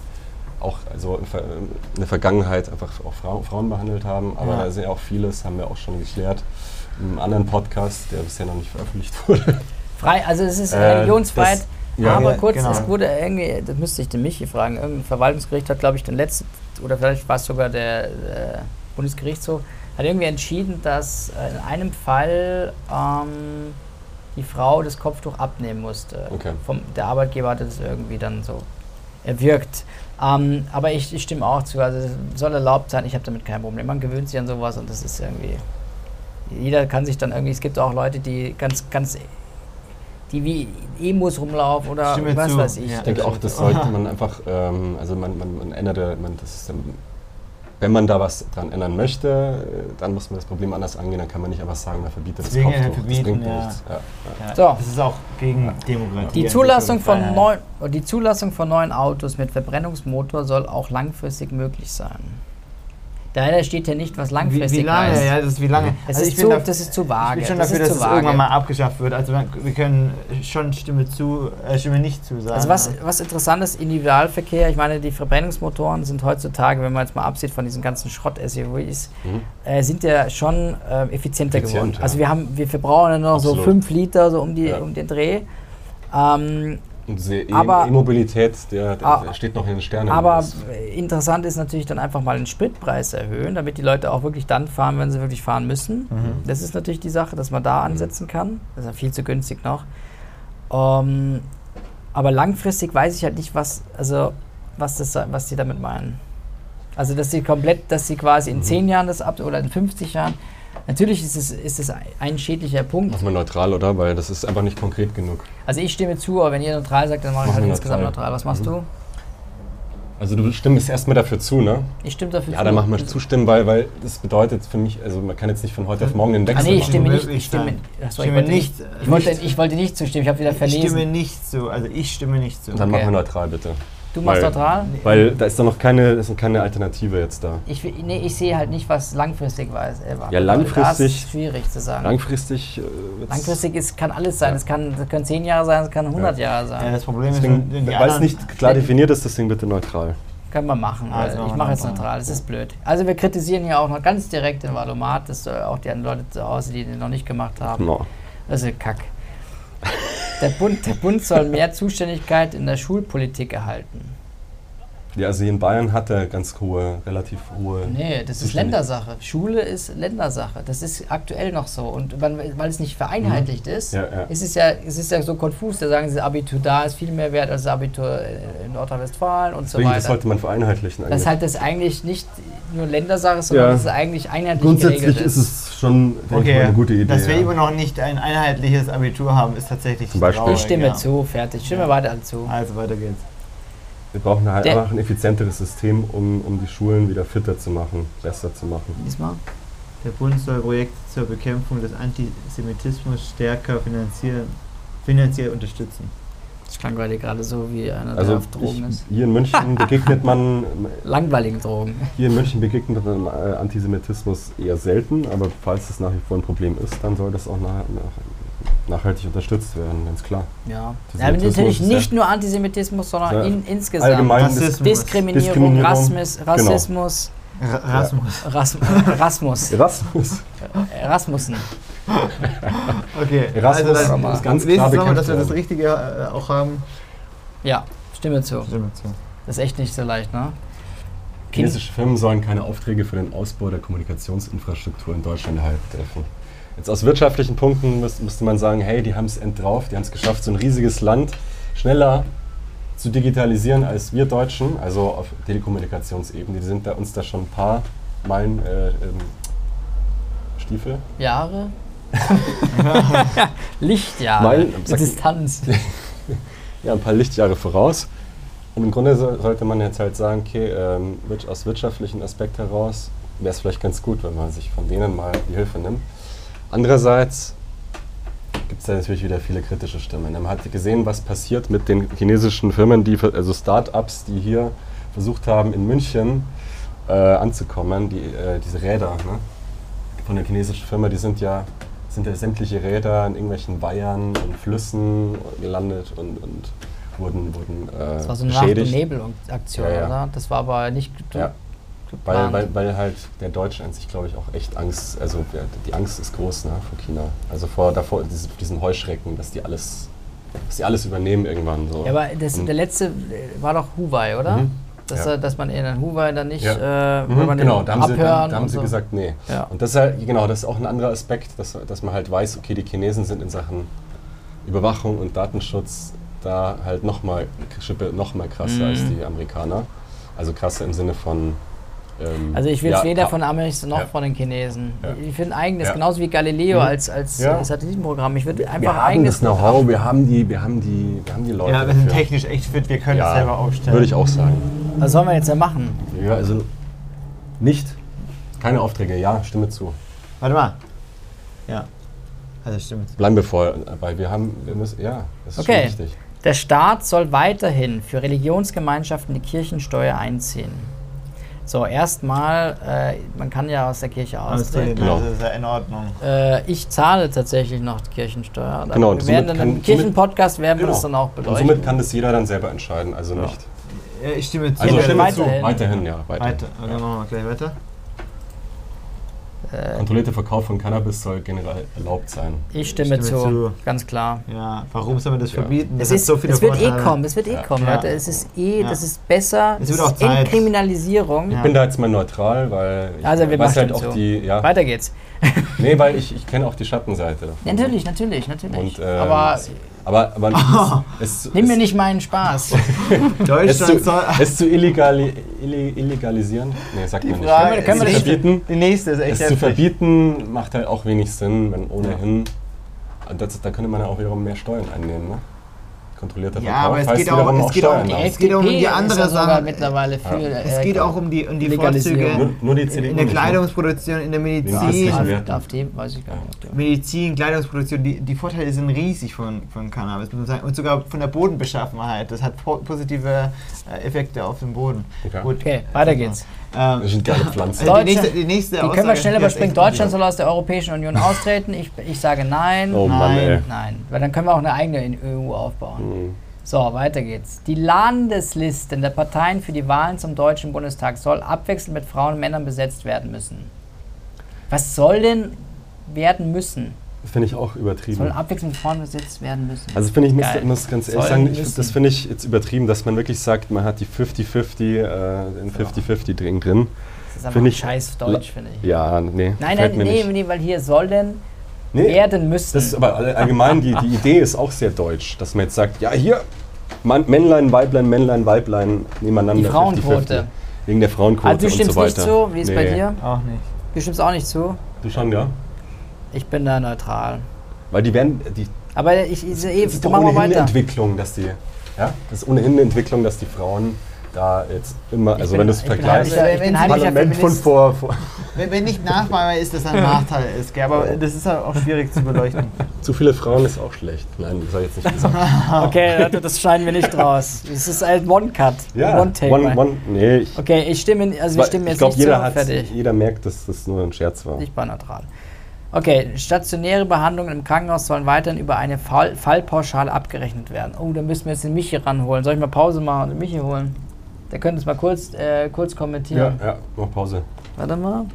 B: auch also in der Vergangenheit einfach auch Frau, Frauen behandelt haben. Aber
C: Ja.
B: da sind ja auch vieles, haben wir auch schon geklärt. Einem anderen Podcast, der bisher noch nicht veröffentlicht *laughs* wurde.
A: Frei, also es ist
B: Äh,
A: Religionsfreiheit.
B: ja.
A: aber
C: Ja,
A: kurz,
C: genau.
A: es wurde irgendwie, das müsste ich den Michi fragen, irgendein Verwaltungsgericht hat, glaube ich, den letzten, oder vielleicht war es sogar der äh, Bundesgerichtshof, hat irgendwie entschieden, dass in einem Fall ähm, die Frau das Kopftuch abnehmen musste.
B: Okay.
A: Vom, der Arbeitgeber hatte das irgendwie dann so erwirkt. Ähm, aber ich, ich stimme auch zu, also es soll erlaubt sein, ich habe damit kein Problem. Man gewöhnt sich an sowas und das ist irgendwie. Jeder kann sich dann irgendwie, es gibt auch Leute, die ganz, ganz, die wie Emos rumlaufen oder
C: Stimme
A: was
C: zu.
A: weiß ich.
C: Ja.
B: Ich denke auch, das sollte man einfach, ähm, also man, man, man änderte, man, das ist, wenn man da was dran ändern möchte, äh, dann muss man das Problem anders angehen, dann kann man nicht einfach sagen, man verbietet das
C: Zwingen,
B: Kopftuch.
C: verbieten,
B: das bringt
C: ja.
B: nichts. Ja, ja.
A: So.
C: Das ist auch gegen Demokratie.
A: Die
C: an
A: Zulassung, von neuen, die Zulassung von neuen Autos mit Verbrennungsmotor soll auch langfristig möglich sein. Daher steht hier nicht, was langfristig
C: wie, wie lange?
A: heißt.
C: Ja, das ist wie lange.
A: Das,
C: Also
A: ist
C: ich
A: zu,
C: bin dafür-
A: das ist zu vage.
C: Ich bin schon
A: das
C: dafür, dass es irgendwann mal abgeschafft wird. Also wir können schon Stimme zu, äh, Stimme nicht zu sagen.
A: Also was, was interessant ist, Individualverkehr, ich meine, die Verbrennungsmotoren sind heutzutage, wenn man jetzt mal absieht von diesen ganzen Schrott-SUVs,
B: Mhm.
A: äh, sind ja schon äh, effizienter
B: Effizient,
A: geworden.
B: ja.
A: Also wir haben, wir verbrauchen ja noch so
B: Absolut.
A: 5 Liter so um, die,
B: Ja.
A: um den Dreh. Ähm,
B: Und diese E-
A: Aber-
B: E-Mobilität, der, der,
A: Ah,
B: steht noch in den Sternen.
A: aber interessant ist natürlich dann einfach mal den Spritpreis erhöhen, damit die Leute auch wirklich dann fahren, wenn sie wirklich fahren müssen.
C: Mhm.
A: Das ist natürlich die Sache, dass man da ansetzen kann. Das ist ja viel zu günstig noch. Ähm, aber langfristig weiß ich halt nicht, was, also, was, das, was die damit meinen. Also, dass sie komplett, dass sie quasi in
B: Mhm.
A: 10 Jahren das ab oder in 50 Jahren. Natürlich ist es, ist es ein schädlicher Punkt.
B: Machen wir neutral, oder? Weil das ist einfach nicht konkret genug.
A: Also, ich stimme zu, aber wenn ihr neutral sagt, dann mache ich
B: Machen
A: halt
B: wir
A: insgesamt
B: neutral.
A: neutral. Was machst
B: Mhm.
A: du?
B: Also du stimmst erstmal dafür zu, ne?
A: Ich stimme dafür
B: Ja,
A: zu.
B: dann machen wir zustimmen, weil, weil das bedeutet für mich, also man kann jetzt nicht von heute auf morgen den
A: Ah,
B: Wechsel
A: nee, ich
B: machen.
A: stimme nicht. Ich stimme, achso, ich
C: Stimme
A: wollte
C: nicht,
A: nicht. Ich wollte,
C: nicht.
A: ich wollte nicht zustimmen, ich habe wieder
C: Ich
A: verlesen.
C: stimme nicht zu. Also ich stimme nicht zu.
B: Dann
A: Okay.
B: machen wir neutral, bitte.
A: Du machst
B: weil-
A: neutral?
B: Weil da ist doch noch keine, ist keine Alternative jetzt da.
A: Ich, nee, ich sehe halt nicht, was langfristig war.
B: Ja,
A: Das
B: langfristig-
A: ist schwierig zu sagen.
B: Langfristig äh,
A: langfristig ist, kann alles sein.
B: Ja.
A: Es kann, das können 10 Jahre sein, es kann 100 Jahre
C: Ja,
A: sein.
C: das Problem ist,
B: Deswegen,
C: wenn die
B: weil es nicht klar definiert ist, deswegen bitte neutral.
A: Können wir machen.
C: Also
A: ich mache jetzt
C: neutral.
A: das ist blöd. Also wir kritisieren hier auch noch ganz direkt den Valomat, dass äh, auch die anderen Leute zu Hause, die den noch nicht gemacht haben.
B: No.
A: Das ist Kack. Der Bund, der Bund soll mehr Zuständigkeit in der Schulpolitik erhalten.
B: Ja, also hier in Bayern hat er ganz hohe, relativ hohe.
A: Nee, das ist Ländersache. Schule ist Ländersache. Das ist aktuell noch so. Und weil, es nicht vereinheitlicht ist,
B: Ja, ja.
A: ist es ja, es ist ja so konfus. Da sagen sie, das Abitur da ist viel mehr wert als das Abitur in Nordrhein-Westfalen und
B: Deswegen,
A: so
B: das
A: weiter.
B: sollte man vereinheitlichen
A: Das
B: eigentlich.
A: ist halt das eigentlich nicht nur Ländersache, sondern
B: Ja.
A: das ist eigentlich einheitlich
B: Grundsätzlich
A: geregelt
B: ist es schon denke ich
C: Okay,
B: mal, eine gute Idee.
C: dass wir
B: ja.
C: immer noch nicht ein einheitliches Abitur haben, ist tatsächlich
B: Zum Beispiel.
C: traurig,
A: Ich stimme
C: ja.
A: zu, fertig. Stimme
C: Ja.
A: weiter zu.
C: Also weiter geht's.
B: Wir brauchen halt
A: Der-
B: einfach ein effizienteres System, um, um die Schulen wieder fitter zu machen, besser zu machen.
A: Diesmal?
C: Der Bund soll Projekte zur Bekämpfung des Antisemitismus stärker finanzieren, finanziell unterstützen.
A: Das klang gerade gerade so wie einer, der
B: Also
A: auf Drogen
B: ich,
A: ist.
B: hier in München *laughs* begegnet man
A: Langweiligen Drogen.
B: hier in München begegnet man äh, Antisemitismus eher selten, aber falls es nach wie vor ein Problem ist, dann soll das auch nach, nach, nachhaltig unterstützt werden, ganz klar.
A: Ja. ja natürlich
B: ist
A: nicht
B: ja-
A: nur Antisemitismus, sondern
B: Ja,
A: in, insgesamt.
B: Allgemein
C: Rassismus.
A: Diskriminierung,
B: Diskriminierung,
A: Rassismus,
B: genau.
A: Rassismus,
C: Rasmus.
A: Rasm Rasmus,
B: Erasmus.
A: Rasmussen. *laughs*
C: Okay,
B: Erasmus
C: also
A: ist
C: dann,
B: ganz
C: nächstes
B: klar
C: Mal,
B: bekämpft
C: dass wir das. Richtige äh, auch haben.
A: Ja, stimme zu.
C: Stimme zu.
A: Das ist echt nicht so leicht, ne?
B: Chinesische Firmen sollen keine Aufträge für den Ausbau der Kommunikationsinfrastruktur in Deutschland erhalten dürfen. Jetzt aus wirtschaftlichen Punkten müß, müsste man sagen, hey, die haben es endrauf, die haben es geschafft, so ein riesiges Land schneller zu digitalisieren als wir Deutschen, also auf Telekommunikationsebene. Die sind da, uns da schon ein paar Meilen äh, ähm, Stiefel.
A: Jahre? *laughs* Lichtjahre.
B: Meilen,
A: Distanz. *laughs*
B: ja, ein paar Lichtjahre voraus. Und im Grunde so, sollte man jetzt halt sagen, okay, ähm, aus wirtschaftlichen Aspekt heraus wäre es vielleicht ganz gut, wenn man sich von denen mal die Hilfe nimmt. Andererseits gibt es da natürlich wieder viele kritische Stimmen. Man hat gesehen, was passiert mit den chinesischen Firmen, die, also Start-ups, die hier versucht haben, in München äh, anzukommen, die, äh, diese Räder ne? von der chinesischen Firma, die sind ja, sind ja sämtliche Räder in irgendwelchen Weihern und Flüssen gelandet und, und wurden, wurden äh,
A: Das war so eine Nacht- und. Nebelaktion,
B: Ja, ja.
A: oder? Das war aber nicht
B: Ja. Weil, weil, weil halt der Deutsche an sich, glaube ich, auch echt Angst, also die Angst ist groß ne, vor China. Also vor davor, diese, diesen Heuschrecken, dass die alles, dass die alles übernehmen irgendwann. So.
A: Ja, aber das, der letzte äh, war doch Huawei, oder?
B: Mhm.
A: Dass,
B: Ja.
A: dass man in den Huawei dann nicht,
B: Ja.
A: äh,
B: Mhm, genau, da haben, sie,
A: abhören
B: da, da haben sie
A: so.
B: gesagt, nee.
A: Ja.
B: Und das ist halt, genau, das ist auch ein anderer Aspekt, dass, dass man halt weiß, okay, die Chinesen sind in Sachen Überwachung und Datenschutz da halt nochmal noch mal krasser
A: Mhm.
B: als die Amerikaner. Also krasser im Sinne von. Ähm,
A: Also ich will
B: ja,
A: es weder
B: ka-
A: von Amis noch
B: Ja.
A: von den Chinesen.
B: Ja.
A: Ich finde eigenes,
B: Ja.
A: genauso wie Galileo
B: Mhm.
A: als, als
B: Ja.
A: Satellitenprogramm. Ich würde einfach
B: wir haben
A: eigenes
B: das Know-how, wir haben die, wir haben die, wir haben die Leute.
C: Ja, wir sind
B: dafür.
C: technisch echt fit, wir können es
B: Ja,
C: selber aufstellen.
B: Würde ich auch sagen.
A: Was sollen wir jetzt da machen?
B: Ja, also nicht. Keine Aufträge, ja, stimme zu.
C: Warte mal. Ja. Also stimmt.
B: Bleiben wir vorher dabei. Wir haben, wir müssen, ja, das ist
A: Okay.
B: schon wichtig.
A: Der Staat soll weiterhin für Religionsgemeinschaften die Kirchensteuer einziehen. So, erstmal, äh, man kann ja aus der Kirche austreten.
B: Genau.
C: Das ist ja in Ordnung.
A: Äh, ich zahle tatsächlich noch die Kirchensteuer.
B: Genau, und
A: wir werden dann
B: kann-
A: im Kirchenpodcast werden wir
B: Genau.
A: das dann auch
B: Und
A: beleuchten.
B: somit kann das jeder dann selber entscheiden, also
A: Ja.
B: nicht.
C: Ja, ich stimme zu.
B: Also
A: Ja,
B: stimme
A: weiterhin.
B: zu. Weiterhin, ja. Weiter.
C: Weiter. Okay, machen wir gleich weiter.
A: Äh,
B: Kontrollierter Verkauf von Cannabis soll generell erlaubt sein.
A: ich stimme,
C: Ich stimme
A: zu,
C: zu.
A: ganz klar.
C: Ja, warum soll man das
B: Ja.
C: verbieten?
A: Es,
C: hat
A: ist, es wird eh kommen, es wird eh
B: Ja.
A: kommen,
C: Ja.
A: Leute. Es ist eh,
C: Ja.
A: das ist besser.
C: Es
A: das
C: wird auch Zeit.
A: Entkriminalisierung.
C: Ja.
B: Ich bin da jetzt mal neutral, weil ich
A: Also, wir
B: weiß
A: machen
B: halt auch
A: so.
B: die, ja,
A: Weiter geht's.
B: nee, weil ich, ich kenne auch die Schattenseite. davon. *laughs*
A: Natürlich, natürlich, natürlich.
B: Und, ähm,
A: Aber
B: Aber, aber *laughs* es, es,
A: nimm mir
B: es,
A: nicht meinen Spaß. *laughs*
B: es
C: Deutschland
B: zu,
C: soll.
B: es zu illegali, illi- illegalisieren, nee, sagt man nicht.
C: Frage-
A: Können wir- können wir
B: es
A: das-
B: zu verbieten,
C: Die nächste ist echt
B: es zu
C: heftig.
B: verbieten macht halt auch wenig Sinn, wenn ohnehin, das, da könnte man ja auch wiederum mehr Steuern einnehmen, ne? Kontrollierter
C: Ja,
B: Verkauf
C: aber es geht auch- es geht auch-
A: Die
B: aus.
C: Es geht um die andere
A: ja
C: Sache.
A: mittlerweile für.
C: Es
A: äh,
C: geht auch um die, um die
A: Legalisierung.
C: Vorzüge
B: Nur, nur die
C: in, der? Kleidungsproduktion, in der Medizin.
B: Werten.
A: AfD, weiß ich gar nicht.
C: Medizin, Kleidungsproduktion, die, die Vorteile sind riesig von, von Cannabis, muss man sagen. Und sogar von der Bodenbeschaffenheit. Das hat po positive äh, Effekte auf den Boden.
B: Okay.
C: Gut.
A: Okay, weiter geht's.
C: Ähm,
B: Das sind geile Pflanzen. *laughs*
C: die nächste, die nächste
A: Die können wir schnell überspringen. Deutschland soll aus der Europäischen Union *laughs* austreten. Ich, ich sage nein.
B: Oh Mann,
C: Nein.
B: ey.
A: Nein, weil dann können wir auch eine eigene in EU aufbauen.
B: Hm.
A: So, weiter geht's. Die Landeslisten der Parteien für die Wahlen zum Deutschen Bundestag soll abwechselnd mit Frauen und Männern besetzt werden müssen. Was soll denn werden müssen?
B: Finde ich auch
A: Soll
B: übertrieben.
A: abwechselnd mit Frauen besetzt werden müssen?
B: Also finde ich, muss, muss ganz ehrlich
A: Sollen
B: sagen, ich, das finde ich jetzt übertrieben, dass man wirklich sagt, man hat die 50-50, äh, den 50-50 Ding drin.
A: das ist
B: find ich-
A: scheiß Deutsch, finde ich.
B: Ja, nee,
A: Nein, nein,
B: mir
A: nee,
B: nicht.
A: nee, weil hier soll denn
B: Nee,
A: werden müssen.
B: das ist aber all- allgemein, die, die Idee ist auch sehr deutsch, dass man jetzt sagt, ja hier, Mann, Männlein, Weiblein, Männlein, Weiblein, nebeneinander.
A: Die Frauenquote.
B: 50-50. Wegen der Frauenquote
A: also du
B: und
A: stimmst
B: so
A: nicht
B: weiter.
A: zu, wie ist bei
B: Nee.
A: dir?
C: Auch nicht.
A: Du stimmst auch nicht zu?
B: Du schon, ja?
A: Ich bin da neutral.
B: Weil die werden, die,
A: Aber ich, ich, ich,
B: das ist doch
A: machen wir
B: ohnehin eine
A: weiter.
B: Entwicklung, dass die, ja, das ist ohnehin eine Entwicklung, dass die Frauen da jetzt immer,
A: Ich
B: also
A: bin-
B: wenn du es
A: ich bin
B: vergleichst,
A: heimlicher- ich
C: Wenn
A: bin
B: Parlament von vor, *laughs* vor
C: Wenn, wenn nicht nachweisbar ist, dass das ein *laughs* Nachteil ist. Gell? Aber das ist halt auch schwierig zu beleuchten. *laughs*
B: zu viele Frauen ist auch schlecht. Nein, das habe ich jetzt nicht gesagt.
A: Okay, Leute, das schneiden wir nicht raus. Es ist ein One-Cut.
B: Ja,
A: One-Take.
B: one, one, nee, ich,
A: okay, ich stimme, also wir stimmen
B: ich
A: jetzt
B: glaube,
A: nicht
B: jeder,
A: zu.
B: hat-
A: Fertig.
B: jeder merkt, dass das nur ein Scherz war.
A: Ich war neutral. Okay, stationäre Behandlungen im Krankenhaus sollen weiterhin über eine Fall Fallpauschale abgerechnet werden. Oh, da müssen wir jetzt den Michi ranholen. Soll ich mal Pause machen und den Michi holen? Der könnte es mal kurz, äh, kurz
B: Ja,
A: kommentieren.
B: ja, mach Pause.
A: Warte mal.